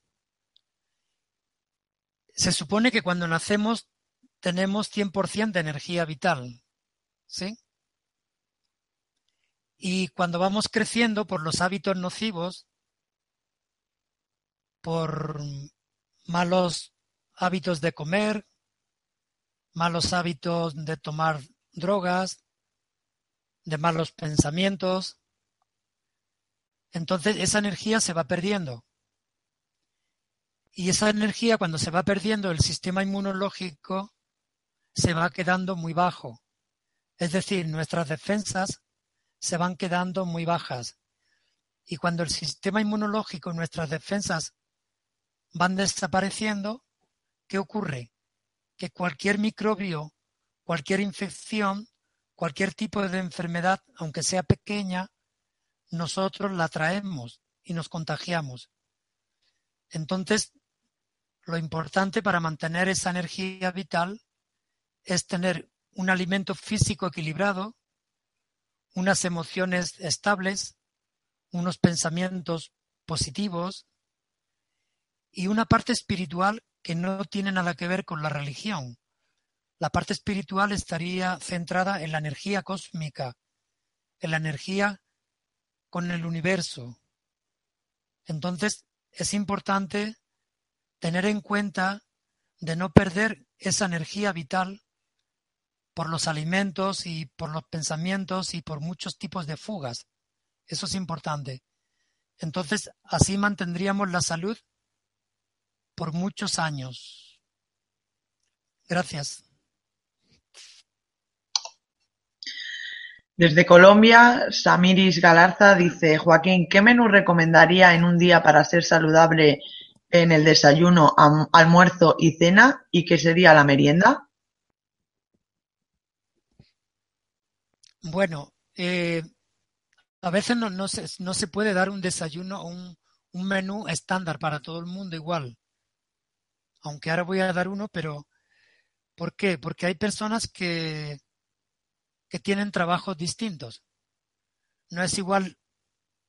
[SPEAKER 3] se supone que cuando nacemos tenemos 100% de energía vital, ¿sí? Y cuando vamos creciendo por los hábitos nocivos, por malos hábitos de comer, malos hábitos de tomar drogas, de malos pensamientos. Entonces esa energía se va perdiendo. Y esa energía cuando se va perdiendo el sistema inmunológico se va quedando muy bajo. Es decir, nuestras defensas se van quedando muy bajas. Y cuando el sistema inmunológico, nuestras defensas van desapareciendo, ¿qué ocurre? Que cualquier microbio, cualquier infección, cualquier tipo de enfermedad, aunque sea pequeña, nosotros la traemos y nos contagiamos. Entonces, lo importante para mantener esa energía vital es tener un alimento físico equilibrado, unas emociones estables, unos pensamientos positivos y una parte espiritual que no tiene nada que ver con la religión. La parte espiritual estaría centrada en la energía cósmica, en la energía con el universo. Entonces, es importante tener en cuenta de no perder esa energía vital por los alimentos y por los pensamientos y por muchos tipos de fugas. Eso es importante. Entonces, así mantendríamos la salud por muchos años. Gracias.
[SPEAKER 2] Desde Colombia, Samiris Galarza dice, Joaquín, ¿qué menú recomendaría en un día para ser saludable en el desayuno, almuerzo y cena? ¿Y qué sería la merienda?
[SPEAKER 3] Bueno, eh, a veces no, no, se, no se puede dar un desayuno, un, un menú estándar para todo el mundo igual. Aunque ahora voy a dar uno, pero ¿por qué? Porque hay personas que, que tienen trabajos distintos. No es igual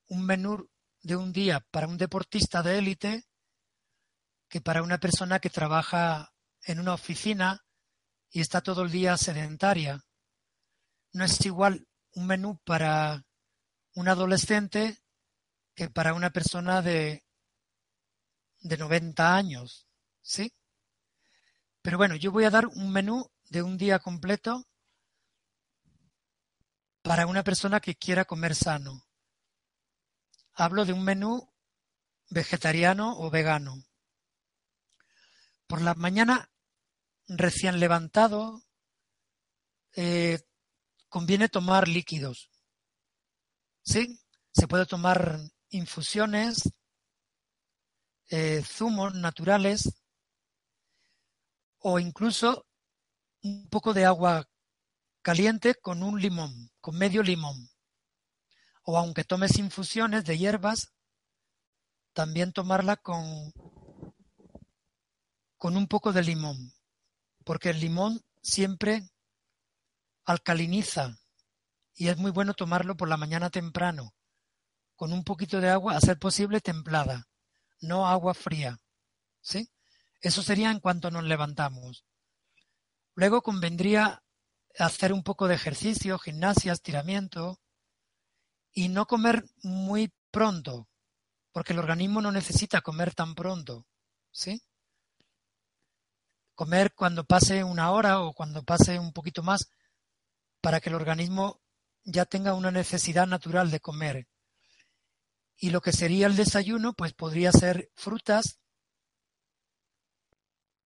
[SPEAKER 3] un menú de un día para un deportista de élite que para una persona que trabaja en una oficina y está todo el día sedentaria no es igual un menú para un adolescente que para una persona de, de 90 años, ¿sí? Pero bueno, yo voy a dar un menú de un día completo para una persona que quiera comer sano. Hablo de un menú vegetariano o vegano. Por la mañana, recién levantado, eh, conviene tomar líquidos. ¿Sí? Se puede tomar infusiones, eh, zumos naturales o incluso un poco de agua caliente con un limón, con medio limón. O aunque tomes infusiones de hierbas, también tomarla con, con un poco de limón, porque el limón siempre alcaliniza y es muy bueno tomarlo por la mañana temprano, con un poquito de agua, a ser posible templada, no agua fría. ¿Sí? Eso sería en cuanto nos levantamos. Luego convendría hacer un poco de ejercicio, gimnasia, estiramiento y no comer muy pronto, porque el organismo no necesita comer tan pronto. ¿Sí? Comer cuando pase una hora o cuando pase un poquito más para que el organismo ya tenga una necesidad natural de comer. Y lo que sería el desayuno, pues podría ser frutas,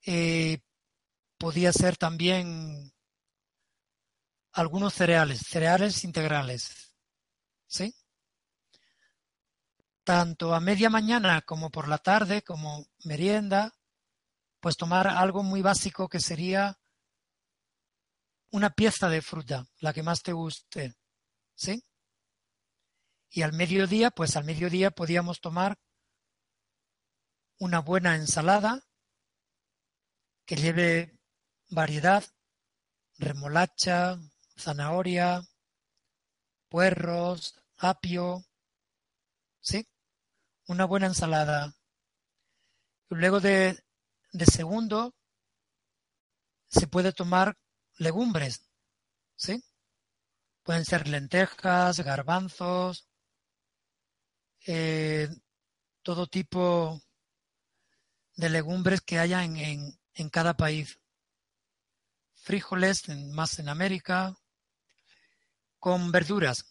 [SPEAKER 3] eh, podría ser también algunos cereales, cereales integrales. ¿Sí? Tanto a media mañana como por la tarde, como merienda, pues tomar algo muy básico que sería una pieza de fruta, la que más te guste, ¿sí? Y al mediodía, pues al mediodía podíamos tomar una buena ensalada que lleve variedad, remolacha, zanahoria, puerros, apio, ¿sí? Una buena ensalada. Luego de, de segundo, se puede tomar legumbres, ¿sí? Pueden ser lentejas, garbanzos, eh, todo tipo de legumbres que haya en, en, cada país. frijoles, más en América, con verduras.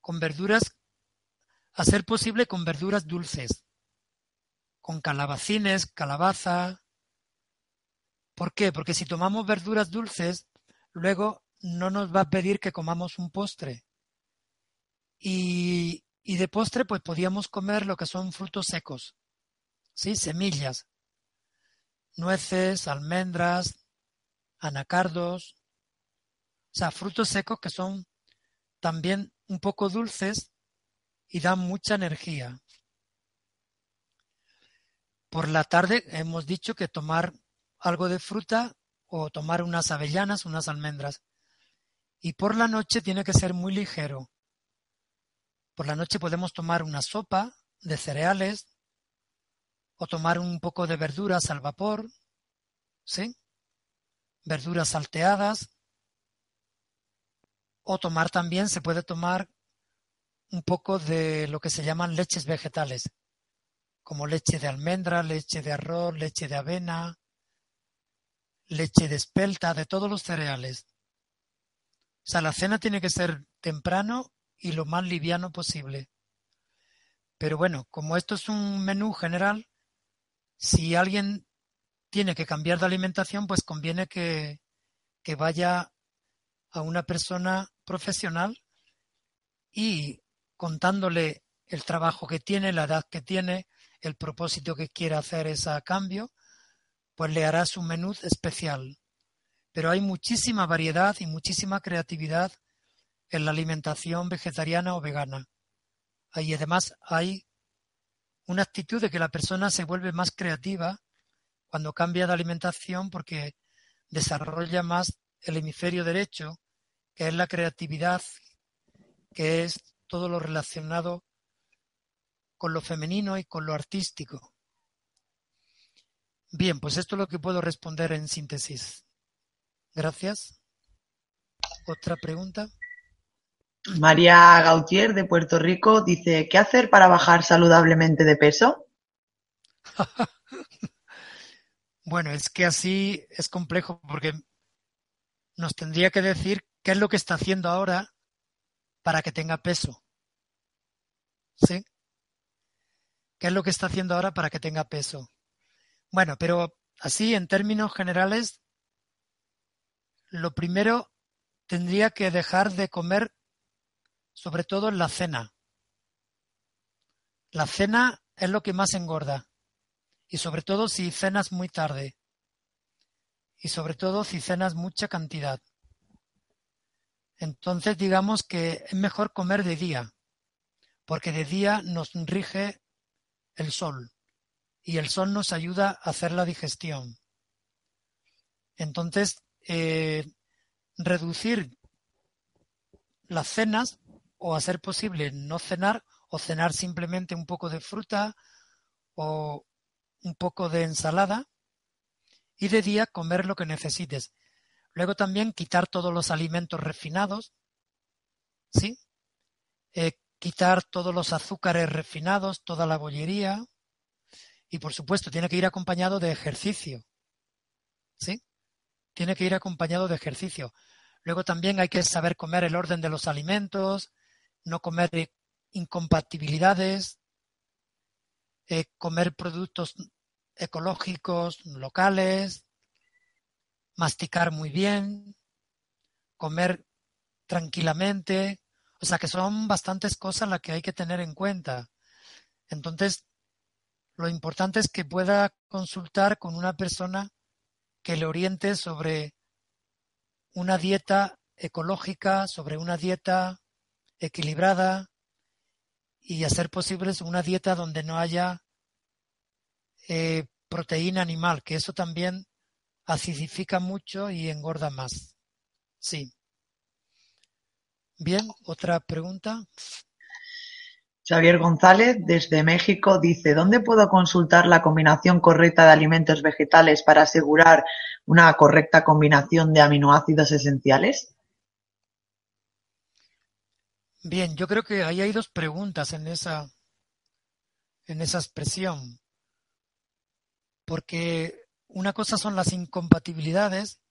[SPEAKER 3] Con verduras, a ser posible con verduras dulces, con calabacines, calabaza. ¿Por qué? Porque si tomamos verduras dulces, luego no nos va a pedir que comamos un postre. Y, y de postre, pues podíamos comer lo que son frutos secos, ¿sí? Semillas, nueces, almendras, anacardos, o sea, frutos secos que son también un poco dulces y dan mucha energía. Por la tarde hemos dicho que tomar algo de fruta o tomar unas avellanas, unas almendras. Y por la noche tiene que ser muy ligero. Por la noche podemos tomar una sopa de cereales o tomar un poco de verduras al vapor, ¿sí? Verduras salteadas. O tomar también, se puede tomar un poco de lo que se llaman leches vegetales, como leche de almendra, leche de arroz, leche de avena, leche de espelta, de todos los cereales. O sea, la cena tiene que ser temprano y lo más liviano posible. Pero bueno, como esto es un menú general, si alguien tiene que cambiar de alimentación, pues conviene que, que vaya a una persona profesional y contándole el trabajo que tiene, la edad que tiene, el propósito que quiere hacer ese cambio, pues le hará su menú especial. Pero hay muchísima variedad y muchísima creatividad en la alimentación vegetariana o vegana. Y además hay una actitud de que la persona se vuelve más creativa cuando cambia de alimentación porque desarrolla más el hemisferio derecho, que es la creatividad, que es todo lo relacionado con lo femenino y con lo artístico. Bien, pues esto es lo que puedo responder en síntesis. Gracias. ¿Otra pregunta?
[SPEAKER 2] María Gautier de Puerto Rico dice, ¿qué hacer para bajar saludablemente de peso?
[SPEAKER 3] bueno, es que así es complejo porque nos tendría que decir qué es lo que está haciendo ahora para que tenga peso. ¿Sí? ¿Qué es lo que está haciendo ahora para que tenga peso? Bueno, pero así en términos generales, lo primero tendría que dejar de comer sobre todo en la cena. La cena es lo que más engorda, y sobre todo si cenas muy tarde, y sobre todo si cenas mucha cantidad. Entonces digamos que es mejor comer de día, porque de día nos rige el sol, y el sol nos ayuda a hacer la digestión. Entonces, eh, reducir las cenas o a ser posible no cenar o cenar simplemente un poco de fruta o un poco de ensalada y de día comer lo que necesites. Luego también quitar todos los alimentos refinados, ¿sí? Eh, quitar todos los azúcares refinados, toda la bollería y por supuesto tiene que ir acompañado de ejercicio, ¿sí? Tiene que ir acompañado de ejercicio. Luego también hay que saber comer el orden de los alimentos, no comer incompatibilidades, eh, comer productos ecológicos, locales, masticar muy bien, comer tranquilamente. O sea que son bastantes cosas las que hay que tener en cuenta. Entonces, lo importante es que pueda consultar con una persona que le oriente sobre una dieta ecológica, sobre una dieta equilibrada y hacer posible una dieta donde no haya eh, proteína animal, que eso también acidifica mucho y engorda más. Sí. Bien, otra pregunta.
[SPEAKER 2] Xavier González, desde México, dice, ¿dónde puedo consultar la combinación correcta de alimentos vegetales para asegurar una correcta combinación de aminoácidos esenciales?
[SPEAKER 3] Bien, yo creo que ahí hay dos preguntas en esa, en esa expresión. Porque una cosa son las incompatibilidades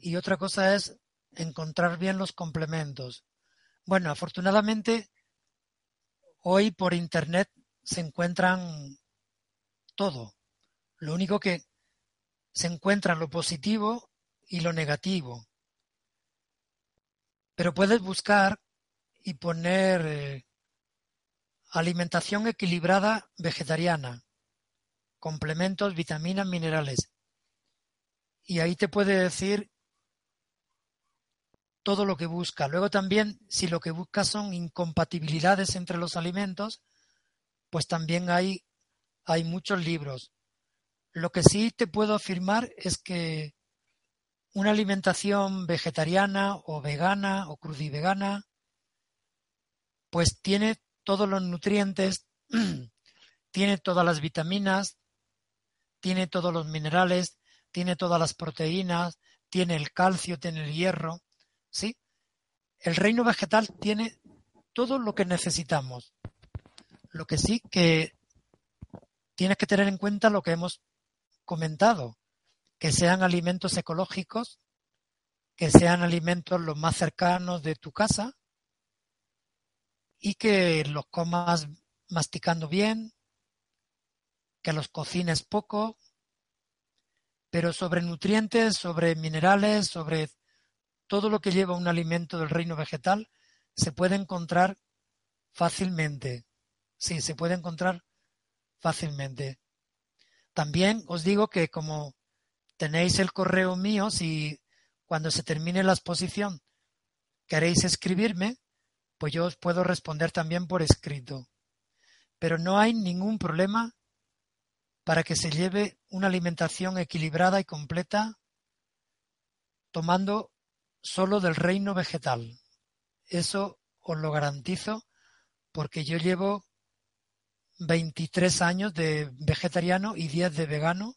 [SPEAKER 3] y otra cosa es encontrar bien los complementos. Bueno, afortunadamente hoy por Internet se encuentran todo. Lo único que se encuentra lo positivo y lo negativo. Pero puedes buscar y poner eh, alimentación equilibrada vegetariana, complementos, vitaminas, minerales. Y ahí te puede decir todo lo que busca. Luego también, si lo que busca son incompatibilidades entre los alimentos, pues también hay, hay muchos libros. Lo que sí te puedo afirmar es que una alimentación vegetariana o vegana o crudivegana, pues tiene todos los nutrientes, tiene todas las vitaminas, tiene todos los minerales, tiene todas las proteínas, tiene el calcio, tiene el hierro, ¿sí? El reino vegetal tiene todo lo que necesitamos. Lo que sí que tienes que tener en cuenta lo que hemos comentado, que sean alimentos ecológicos, que sean alimentos los más cercanos de tu casa y que los comas masticando bien, que los cocines poco, pero sobre nutrientes, sobre minerales, sobre todo lo que lleva un alimento del reino vegetal se puede encontrar fácilmente. Sí, se puede encontrar fácilmente. También os digo que como tenéis el correo mío, si cuando se termine la exposición queréis escribirme, pues yo os puedo responder también por escrito. Pero no hay ningún problema para que se lleve una alimentación equilibrada y completa tomando solo del reino vegetal. Eso os lo garantizo porque yo llevo 23 años de vegetariano y 10 de vegano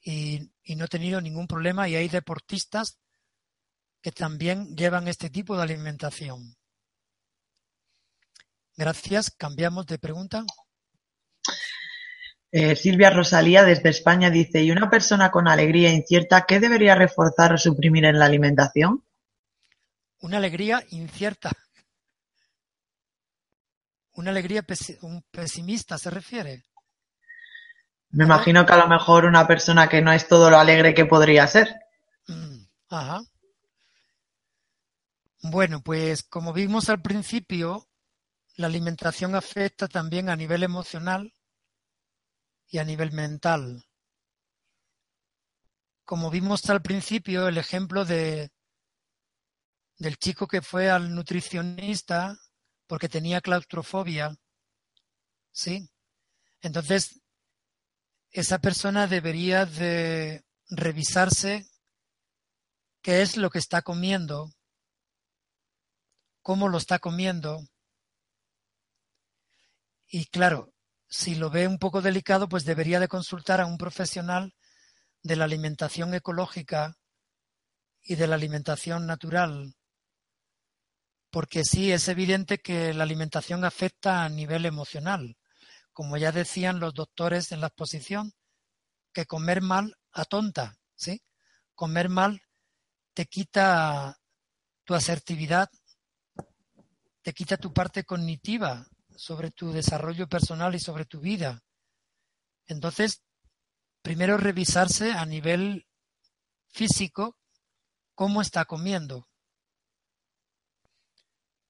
[SPEAKER 3] y, y, no he tenido ningún problema y hay deportistas que también llevan este tipo de alimentación. Gracias. Cambiamos de pregunta.
[SPEAKER 2] Eh, Silvia Rosalía desde España dice, ¿y una persona con alegría incierta qué debería reforzar o suprimir en la alimentación?
[SPEAKER 3] Una alegría incierta. Una alegría un pesimista se refiere.
[SPEAKER 2] Me imagino que a lo mejor una persona que no es todo lo alegre que podría ser.
[SPEAKER 3] Mm, ajá. Bueno, pues como vimos al principio, la alimentación afecta también a nivel emocional y a nivel mental. Como vimos al principio, el ejemplo de del chico que fue al nutricionista porque tenía claustrofobia, ¿sí? Entonces, esa persona debería de revisarse qué es lo que está comiendo, cómo lo está comiendo. Y claro, si lo ve un poco delicado, pues debería de consultar a un profesional de la alimentación ecológica y de la alimentación natural. Porque sí, es evidente que la alimentación afecta a nivel emocional. Como ya decían los doctores en la exposición, que comer mal atonta, ¿sí? Comer mal te quita tu asertividad, te quita tu parte cognitiva, sobre tu desarrollo personal y sobre tu vida. Entonces, primero revisarse a nivel físico cómo está comiendo.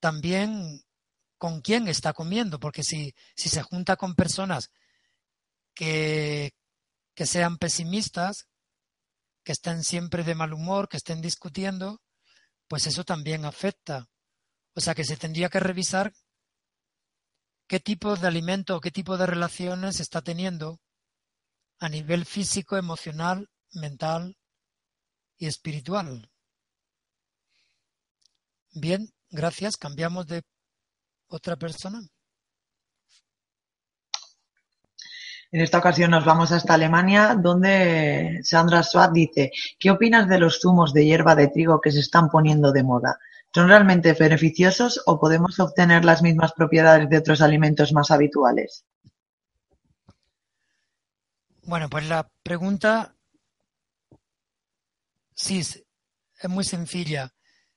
[SPEAKER 3] También con quién está comiendo, porque si, si se junta con personas que, que sean pesimistas, que estén siempre de mal humor, que estén discutiendo, pues eso también afecta. O sea que se tendría que revisar qué tipo de alimento qué tipo de relaciones está teniendo a nivel físico, emocional, mental y espiritual. Bien, gracias. Cambiamos de otra persona.
[SPEAKER 2] En esta ocasión nos vamos hasta Alemania, donde Sandra Swat dice, ¿qué opinas de los zumos de hierba de trigo que se están poniendo de moda? ¿Son realmente beneficiosos o podemos obtener las mismas propiedades de otros alimentos más habituales?
[SPEAKER 3] Bueno, pues la pregunta Sí, es muy sencilla.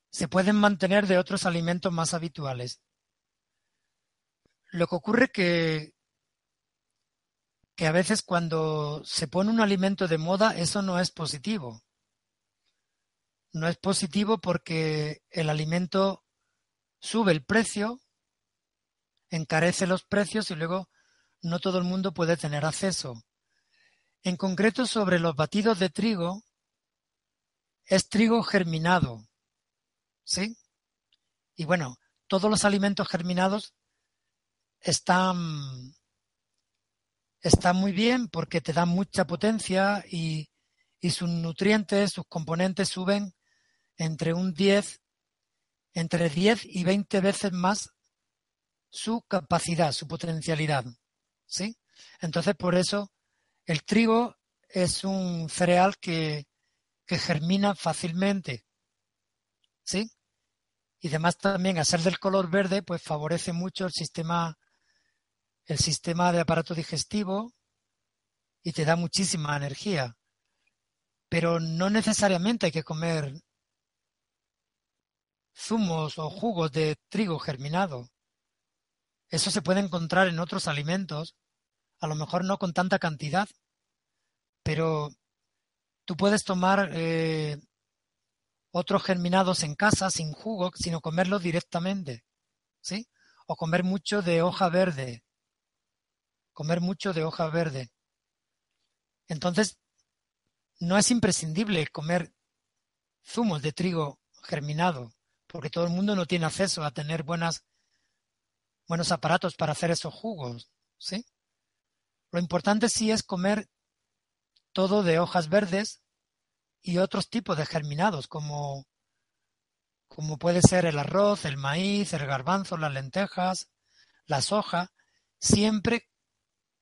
[SPEAKER 3] Se pueden mantener de otros alimentos más habituales. Lo que ocurre que, que a veces cuando se pone un alimento de moda, eso no es positivo. No es positivo porque el alimento sube el precio, encarece los precios y luego no todo el mundo puede tener acceso. En concreto sobre los batidos de trigo, es trigo germinado. ¿Sí? Y bueno, todos los alimentos germinados están, están muy bien porque te dan mucha potencia y, y sus nutrientes, sus componentes suben entre un 10, entre 10 y 20 veces más su capacidad, su potencialidad. ¿Sí? Entonces, por eso el trigo es un cereal que, que germina fácilmente. ¿Sí? Y además también al ser del color verde, pues favorece mucho el sistema, el sistema de aparato digestivo y te da muchísima energía. Pero no necesariamente hay que comer zumos o jugos de trigo germinado. Eso se puede encontrar en otros alimentos a lo mejor no con tanta cantidad, pero tú puedes tomar eh, otros germinados en casa sin jugo, sino comerlos directamente, ¿sí? O comer mucho de hoja verde, comer mucho de hoja verde. Entonces, no es imprescindible comer zumos de trigo germinado, porque todo el mundo no tiene acceso a tener buenas, buenos aparatos para hacer esos jugos, ¿sí? Lo importante sí es comer todo de hojas verdes y otros tipos de germinados, como, como puede ser el arroz, el maíz, el garbanzo, las lentejas, la soja, siempre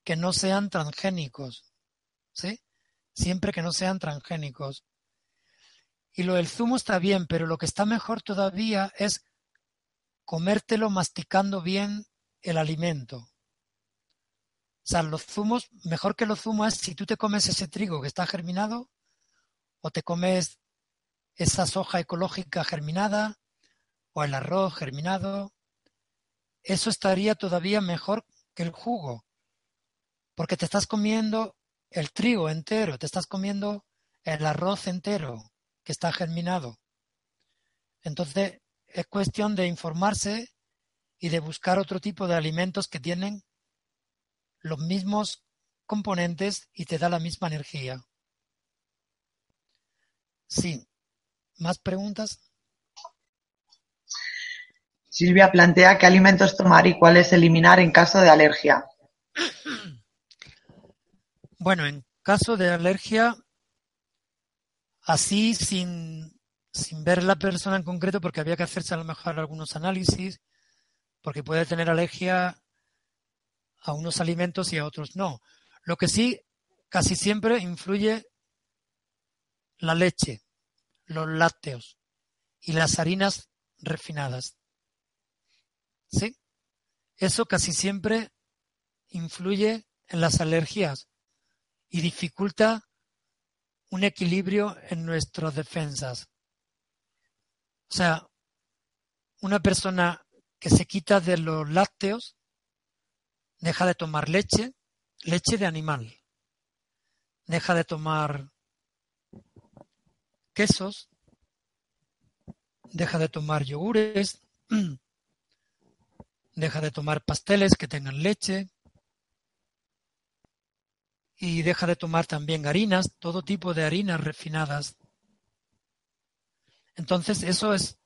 [SPEAKER 3] que no sean transgénicos. ¿Sí? Siempre que no sean transgénicos. Y lo del zumo está bien, pero lo que está mejor todavía es comértelo masticando bien el alimento. O sea, los zumos, mejor que los zumos es si tú te comes ese trigo que está germinado o te comes esa soja ecológica germinada o el arroz germinado. Eso estaría todavía mejor que el jugo, porque te estás comiendo el trigo entero, te estás comiendo el arroz entero que está germinado. Entonces, es cuestión de informarse y de buscar otro tipo de alimentos que tienen los mismos componentes y te da la misma energía. Sí. ¿Más preguntas?
[SPEAKER 2] Silvia plantea qué alimentos tomar y cuáles eliminar en caso de alergia.
[SPEAKER 3] Bueno, en caso de alergia, así sin, sin ver la persona en concreto, porque había que hacerse a lo mejor algunos análisis, porque puede tener alergia a unos alimentos y a otros no. Lo que sí casi siempre influye la leche, los lácteos y las harinas refinadas. ¿Sí? Eso casi siempre influye en las alergias y dificulta un equilibrio en nuestras defensas. O sea, una persona que se quita de los lácteos deja de tomar leche, leche de animal, deja de tomar quesos, deja de tomar yogures, deja de tomar pasteles que tengan leche y deja de tomar también harinas, todo tipo de harinas refinadas. Entonces eso es,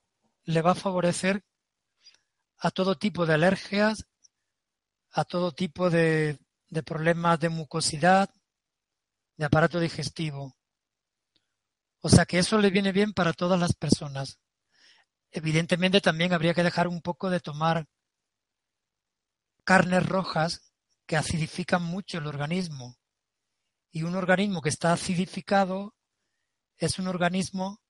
[SPEAKER 3] le va a favorecer a todo tipo de alergias a todo tipo de, de problemas de mucosidad, de aparato digestivo. O sea que eso le viene bien para todas las personas. Evidentemente también habría que dejar un poco de tomar carnes rojas que acidifican mucho el organismo. Y un organismo que está acidificado es un organismo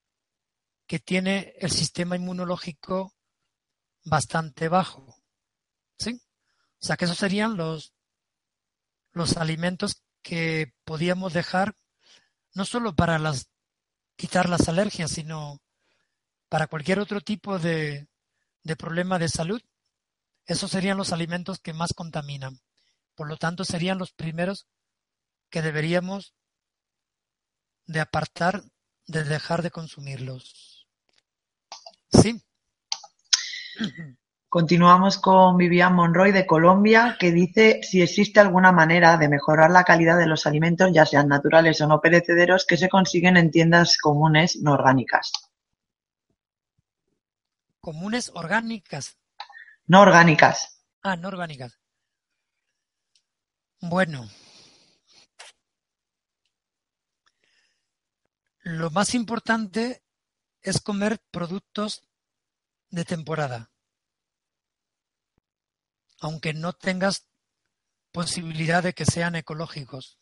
[SPEAKER 3] que tiene el sistema inmunológico bastante bajo. ¿Sí? O sea que esos serían los, los alimentos que podíamos dejar no solo para las quitar las alergias, sino para cualquier otro tipo de, de problema de salud, esos serían los alimentos que más contaminan. Por lo tanto, serían los primeros que deberíamos de apartar, de dejar de consumirlos. Sí.
[SPEAKER 2] Continuamos con Vivian Monroy de Colombia, que dice si existe alguna manera de mejorar la calidad de los alimentos, ya sean naturales o no perecederos, que se consiguen en tiendas comunes no orgánicas.
[SPEAKER 3] Comunes orgánicas.
[SPEAKER 2] No orgánicas.
[SPEAKER 3] Ah, no orgánicas. Bueno. Lo más importante es comer productos de temporada. Aunque no tengas posibilidad de que sean ecológicos.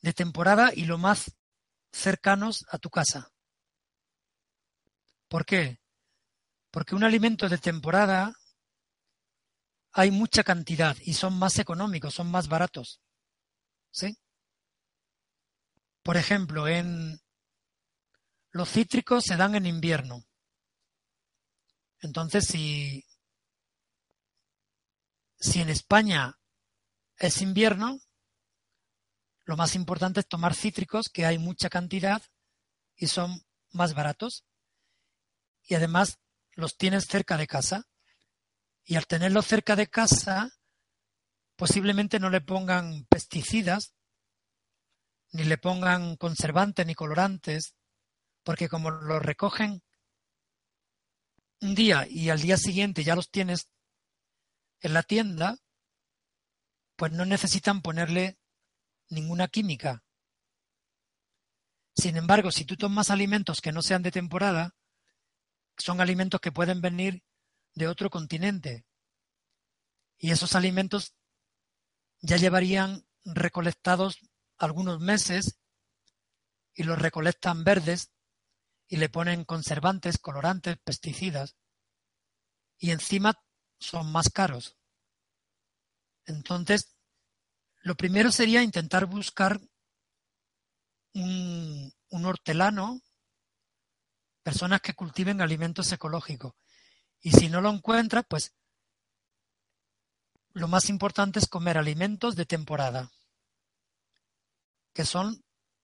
[SPEAKER 3] De temporada y lo más cercanos a tu casa. ¿Por qué? Porque un alimento de temporada hay mucha cantidad y son más económicos, son más baratos. ¿Sí? Por ejemplo, en los cítricos se dan en invierno. Entonces, si, si en España es invierno, lo más importante es tomar cítricos, que hay mucha cantidad y son más baratos. Y además los tienes cerca de casa. Y al tenerlos cerca de casa, posiblemente no le pongan pesticidas, ni le pongan conservantes ni colorantes, porque como los recogen un día y al día siguiente ya los tienes en la tienda, pues no necesitan ponerle ninguna química. Sin embargo, si tú tomas alimentos que no sean de temporada, son alimentos que pueden venir de otro continente. Y esos alimentos ya llevarían recolectados algunos meses y los recolectan verdes y le ponen conservantes, colorantes, pesticidas. Y encima son más caros. Entonces, lo primero sería intentar buscar un, un hortelano personas que cultiven alimentos ecológicos. Y si no lo encuentras, pues lo más importante es comer alimentos de temporada, que son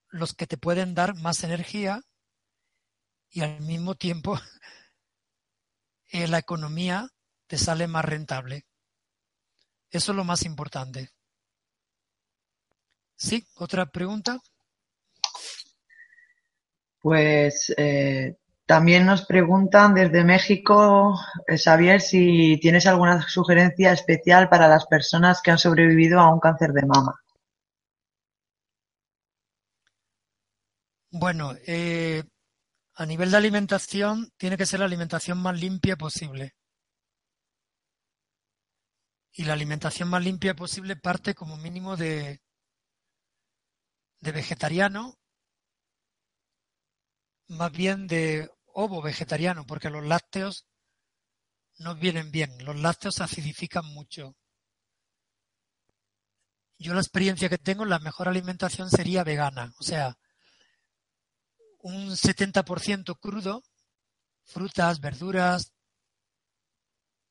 [SPEAKER 3] los que te pueden dar más energía y al mismo tiempo eh, la economía te sale más rentable. Eso es lo más importante. ¿Sí? ¿Otra pregunta?
[SPEAKER 2] Pues eh, también nos preguntan desde México, eh, Xavier, si tienes alguna sugerencia especial para las personas que han sobrevivido a un cáncer de mama.
[SPEAKER 3] Bueno, eh, a nivel de alimentación, tiene que ser la alimentación más limpia posible. Y la alimentación más limpia posible parte como mínimo de, de vegetariano, más bien de ovo vegetariano, porque los lácteos no vienen bien. Los lácteos acidifican mucho. Yo la experiencia que tengo, la mejor alimentación sería vegana, o sea, un 70% crudo, frutas, verduras,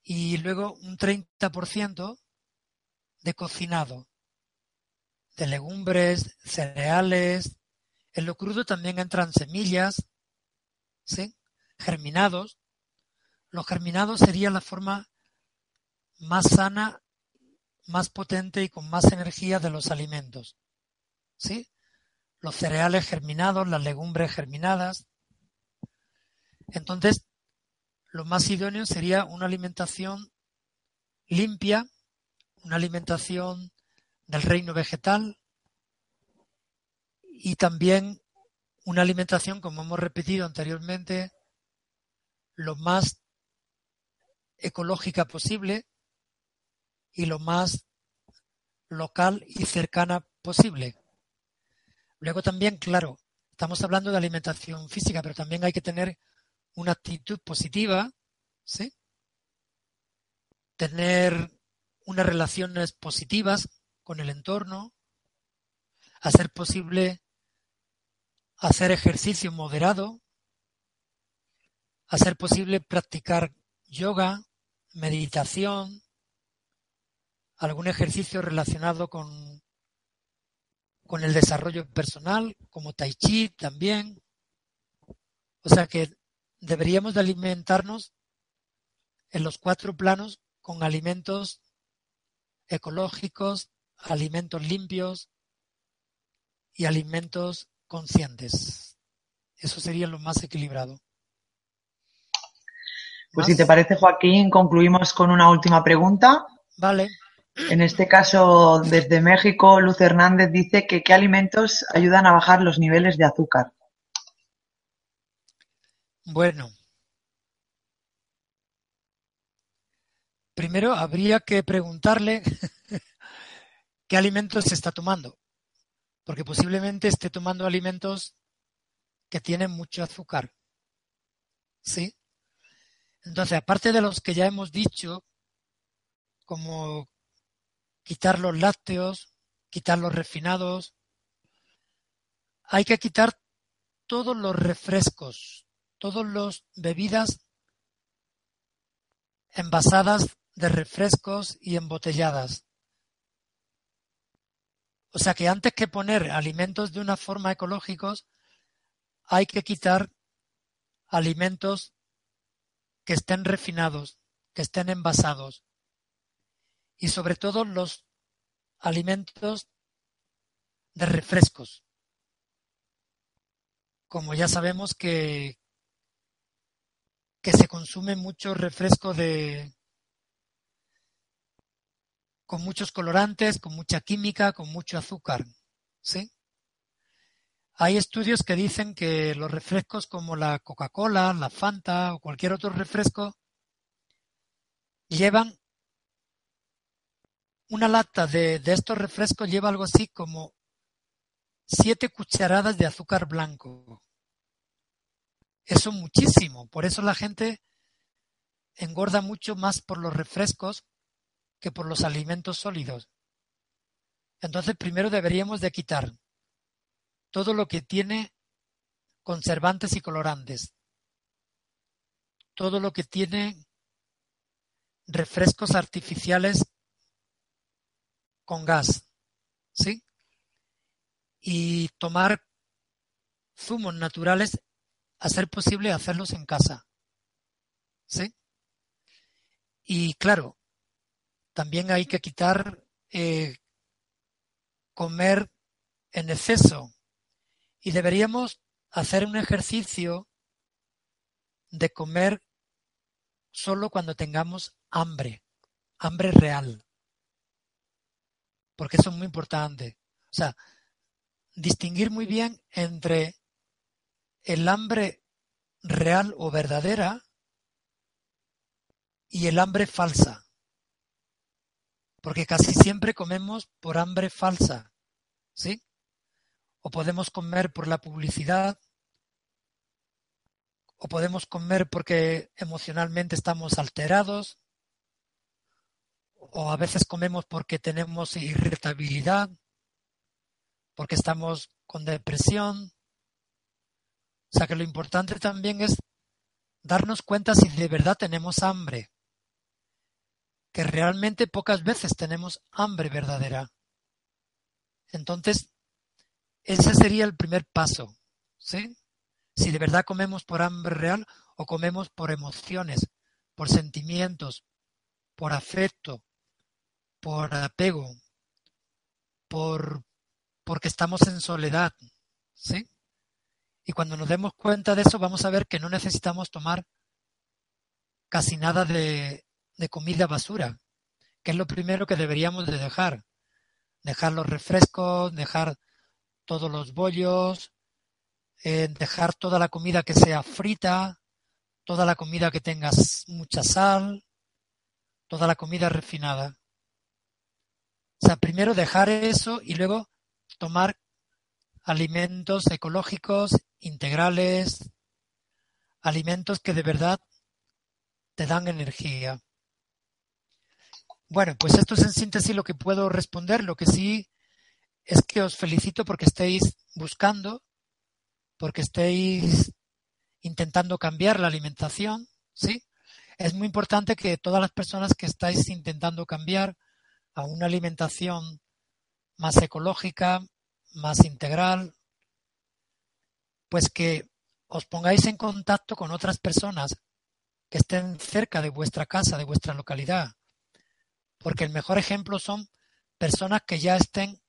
[SPEAKER 3] y luego un 30% de cocinado, de legumbres, cereales. En lo crudo también entran semillas, ¿sí? germinados. Los germinados sería la forma más sana, más potente y con más energía de los alimentos. ¿Sí? Los cereales germinados, las legumbres germinadas. Entonces, lo más idóneo sería una alimentación limpia, una alimentación del reino vegetal y también una alimentación, como hemos repetido anteriormente, lo más ecológica posible y lo más local y cercana posible. Luego también, claro, estamos hablando de alimentación física, pero también hay que tener una actitud positiva, ¿sí? Tener unas relaciones positivas con el entorno, hacer posible hacer ejercicio moderado, hacer posible practicar yoga, meditación, algún ejercicio relacionado con, con el desarrollo personal, como tai chi también. O sea que deberíamos de alimentarnos en los cuatro planos con alimentos ecológicos, alimentos limpios y alimentos conscientes. Eso sería lo más equilibrado.
[SPEAKER 2] Pues si te parece, Joaquín, concluimos con una última pregunta.
[SPEAKER 3] Vale.
[SPEAKER 2] En este caso, desde México, Luz Hernández dice que qué alimentos ayudan a bajar los niveles de azúcar.
[SPEAKER 3] Bueno. Primero habría que preguntarle qué alimentos se está tomando, porque posiblemente esté tomando alimentos que tienen mucho azúcar. ¿Sí? Entonces, aparte de los que ya hemos dicho, como quitar los lácteos, quitar los refinados, hay que quitar todos los refrescos, todas las bebidas envasadas de refrescos y embotelladas. O sea que antes que poner alimentos de una forma ecológicos, hay que quitar alimentos que estén refinados, que estén envasados y sobre todo los alimentos de refrescos. Como ya sabemos que, que se consume mucho refresco de con muchos colorantes, con mucha química, con mucho azúcar, ¿sí? Hay estudios que dicen que los refrescos como la Coca-Cola, la Fanta o cualquier otro refresco llevan una lata de, estos refrescos lleva algo así como siete cucharadas de azúcar blanco. Eso muchísimo. Por eso la gente engorda mucho más por los refrescos que por los alimentos sólidos. Entonces primero deberíamos de quitar todo lo que tiene conservantes y colorantes. Todo lo que tiene refrescos artificiales con gas, ¿sí? Y tomar zumos naturales, a ser posible hacerlos en casa, ¿sí? Y claro, también hay que quitar eh, comer en exceso y deberíamos hacer un ejercicio de comer solo cuando tengamos hambre, hambre real porque eso es muy importante. O sea, distinguir muy bien entre el hambre real o verdadera y el hambre falsa. Porque casi siempre comemos por hambre falsa, ¿sí? O podemos comer por la publicidad, o podemos comer porque emocionalmente estamos alterados, o a veces comemos porque tenemos irritabilidad, porque estamos con depresión. O sea que lo importante también es darnos cuenta si de verdad tenemos hambre, que realmente pocas veces tenemos hambre verdadera. Entonces, ese sería el primer paso, ¿sí? Si de verdad comemos por hambre real o comemos por emociones, por sentimientos, por afecto, por apego, por porque estamos en soledad, ¿sí? Y cuando nos demos cuenta de eso, vamos a ver que no necesitamos tomar casi nada de, de comida basura, que es lo primero que deberíamos de dejar. Dejar los refrescos, dejar todos los bollos, eh, dejar toda la comida que sea frita, toda la comida que tenga mucha sal, toda la comida refinada. O sea, primero dejar eso y luego tomar alimentos ecológicos, integrales, alimentos que de verdad te dan energía. Bueno, pues esto es en síntesis lo que puedo responder. Lo que sí es que os felicito porque estéis buscando porque estéis intentando cambiar la alimentación, ¿sí? Es muy importante que todas las personas que estáis intentando cambiar a una alimentación más ecológica, más integral, pues que os pongáis en contacto con otras personas que estén cerca de vuestra casa, de vuestra localidad, porque el mejor ejemplo son personas que ya estén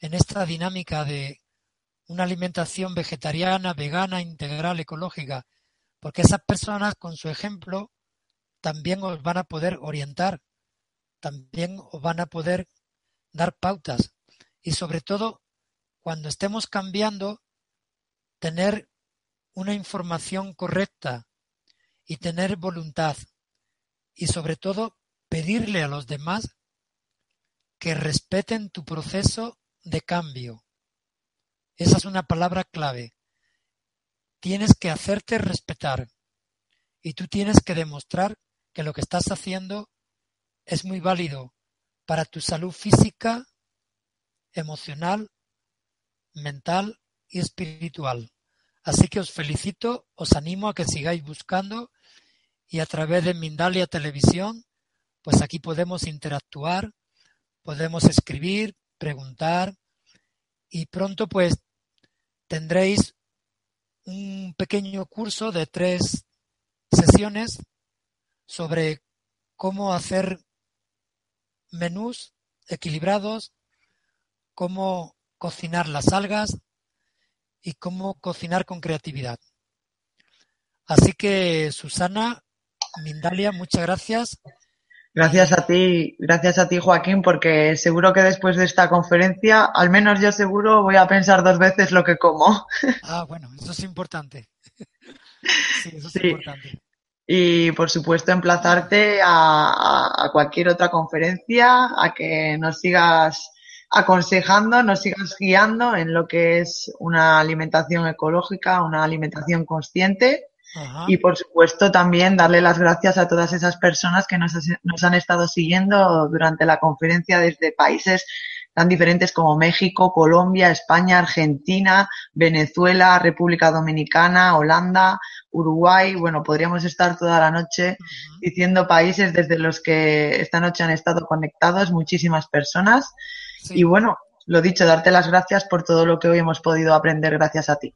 [SPEAKER 3] en esta dinámica de una alimentación vegetariana, vegana, integral, ecológica, porque esas personas con su ejemplo también os van a poder orientar, también os van a poder dar pautas y sobre todo cuando estemos cambiando, tener una información correcta y tener voluntad y sobre todo pedirle a los demás que respeten tu proceso de cambio. Esa es una palabra clave. Tienes que hacerte respetar y tú tienes que demostrar que lo que estás haciendo es muy válido para tu salud física, emocional, mental y espiritual. Así que os felicito, os animo a que sigáis buscando y a través de Mindalia Televisión, pues aquí podemos interactuar, podemos escribir, preguntar y pronto pues tendréis un pequeño curso de tres sesiones sobre cómo hacer menús equilibrados, cómo cocinar las algas y cómo cocinar con creatividad. Así que, Susana, Mindalia, muchas gracias.
[SPEAKER 2] Gracias a ti, gracias a ti, Joaquín, porque seguro que después de esta conferencia, al menos yo seguro voy a pensar dos veces lo que como.
[SPEAKER 3] Ah, bueno, eso es importante. Sí, eso es importante.
[SPEAKER 2] Y por supuesto, emplazarte a, a cualquier otra conferencia, a que nos sigas aconsejando, nos sigas guiando en lo que es una alimentación ecológica, una alimentación consciente. Y por supuesto también darle las gracias a todas esas personas que nos, nos han estado siguiendo durante la conferencia desde países tan diferentes como México, Colombia, España, Argentina, Venezuela, República Dominicana, Holanda, Uruguay. Bueno, podríamos estar toda la noche diciendo países desde los que esta noche han estado conectados muchísimas personas. Y bueno, lo dicho, darte las gracias por todo lo que hoy hemos podido aprender gracias a ti.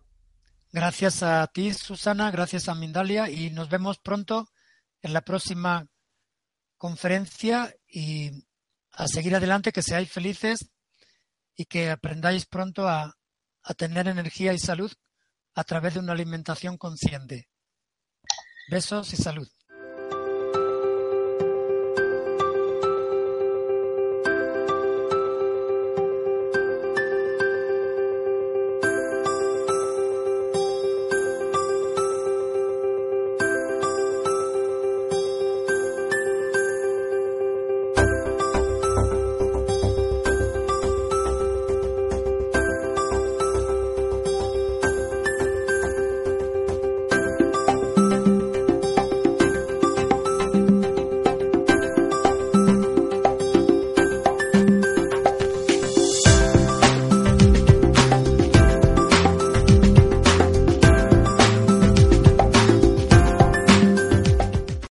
[SPEAKER 3] Gracias a ti, Susana, gracias a Mindalia y nos vemos pronto en la próxima conferencia y a seguir adelante, que seáis felices y que aprendáis pronto a, a tener energía y salud a través de una alimentación consciente. Besos y salud.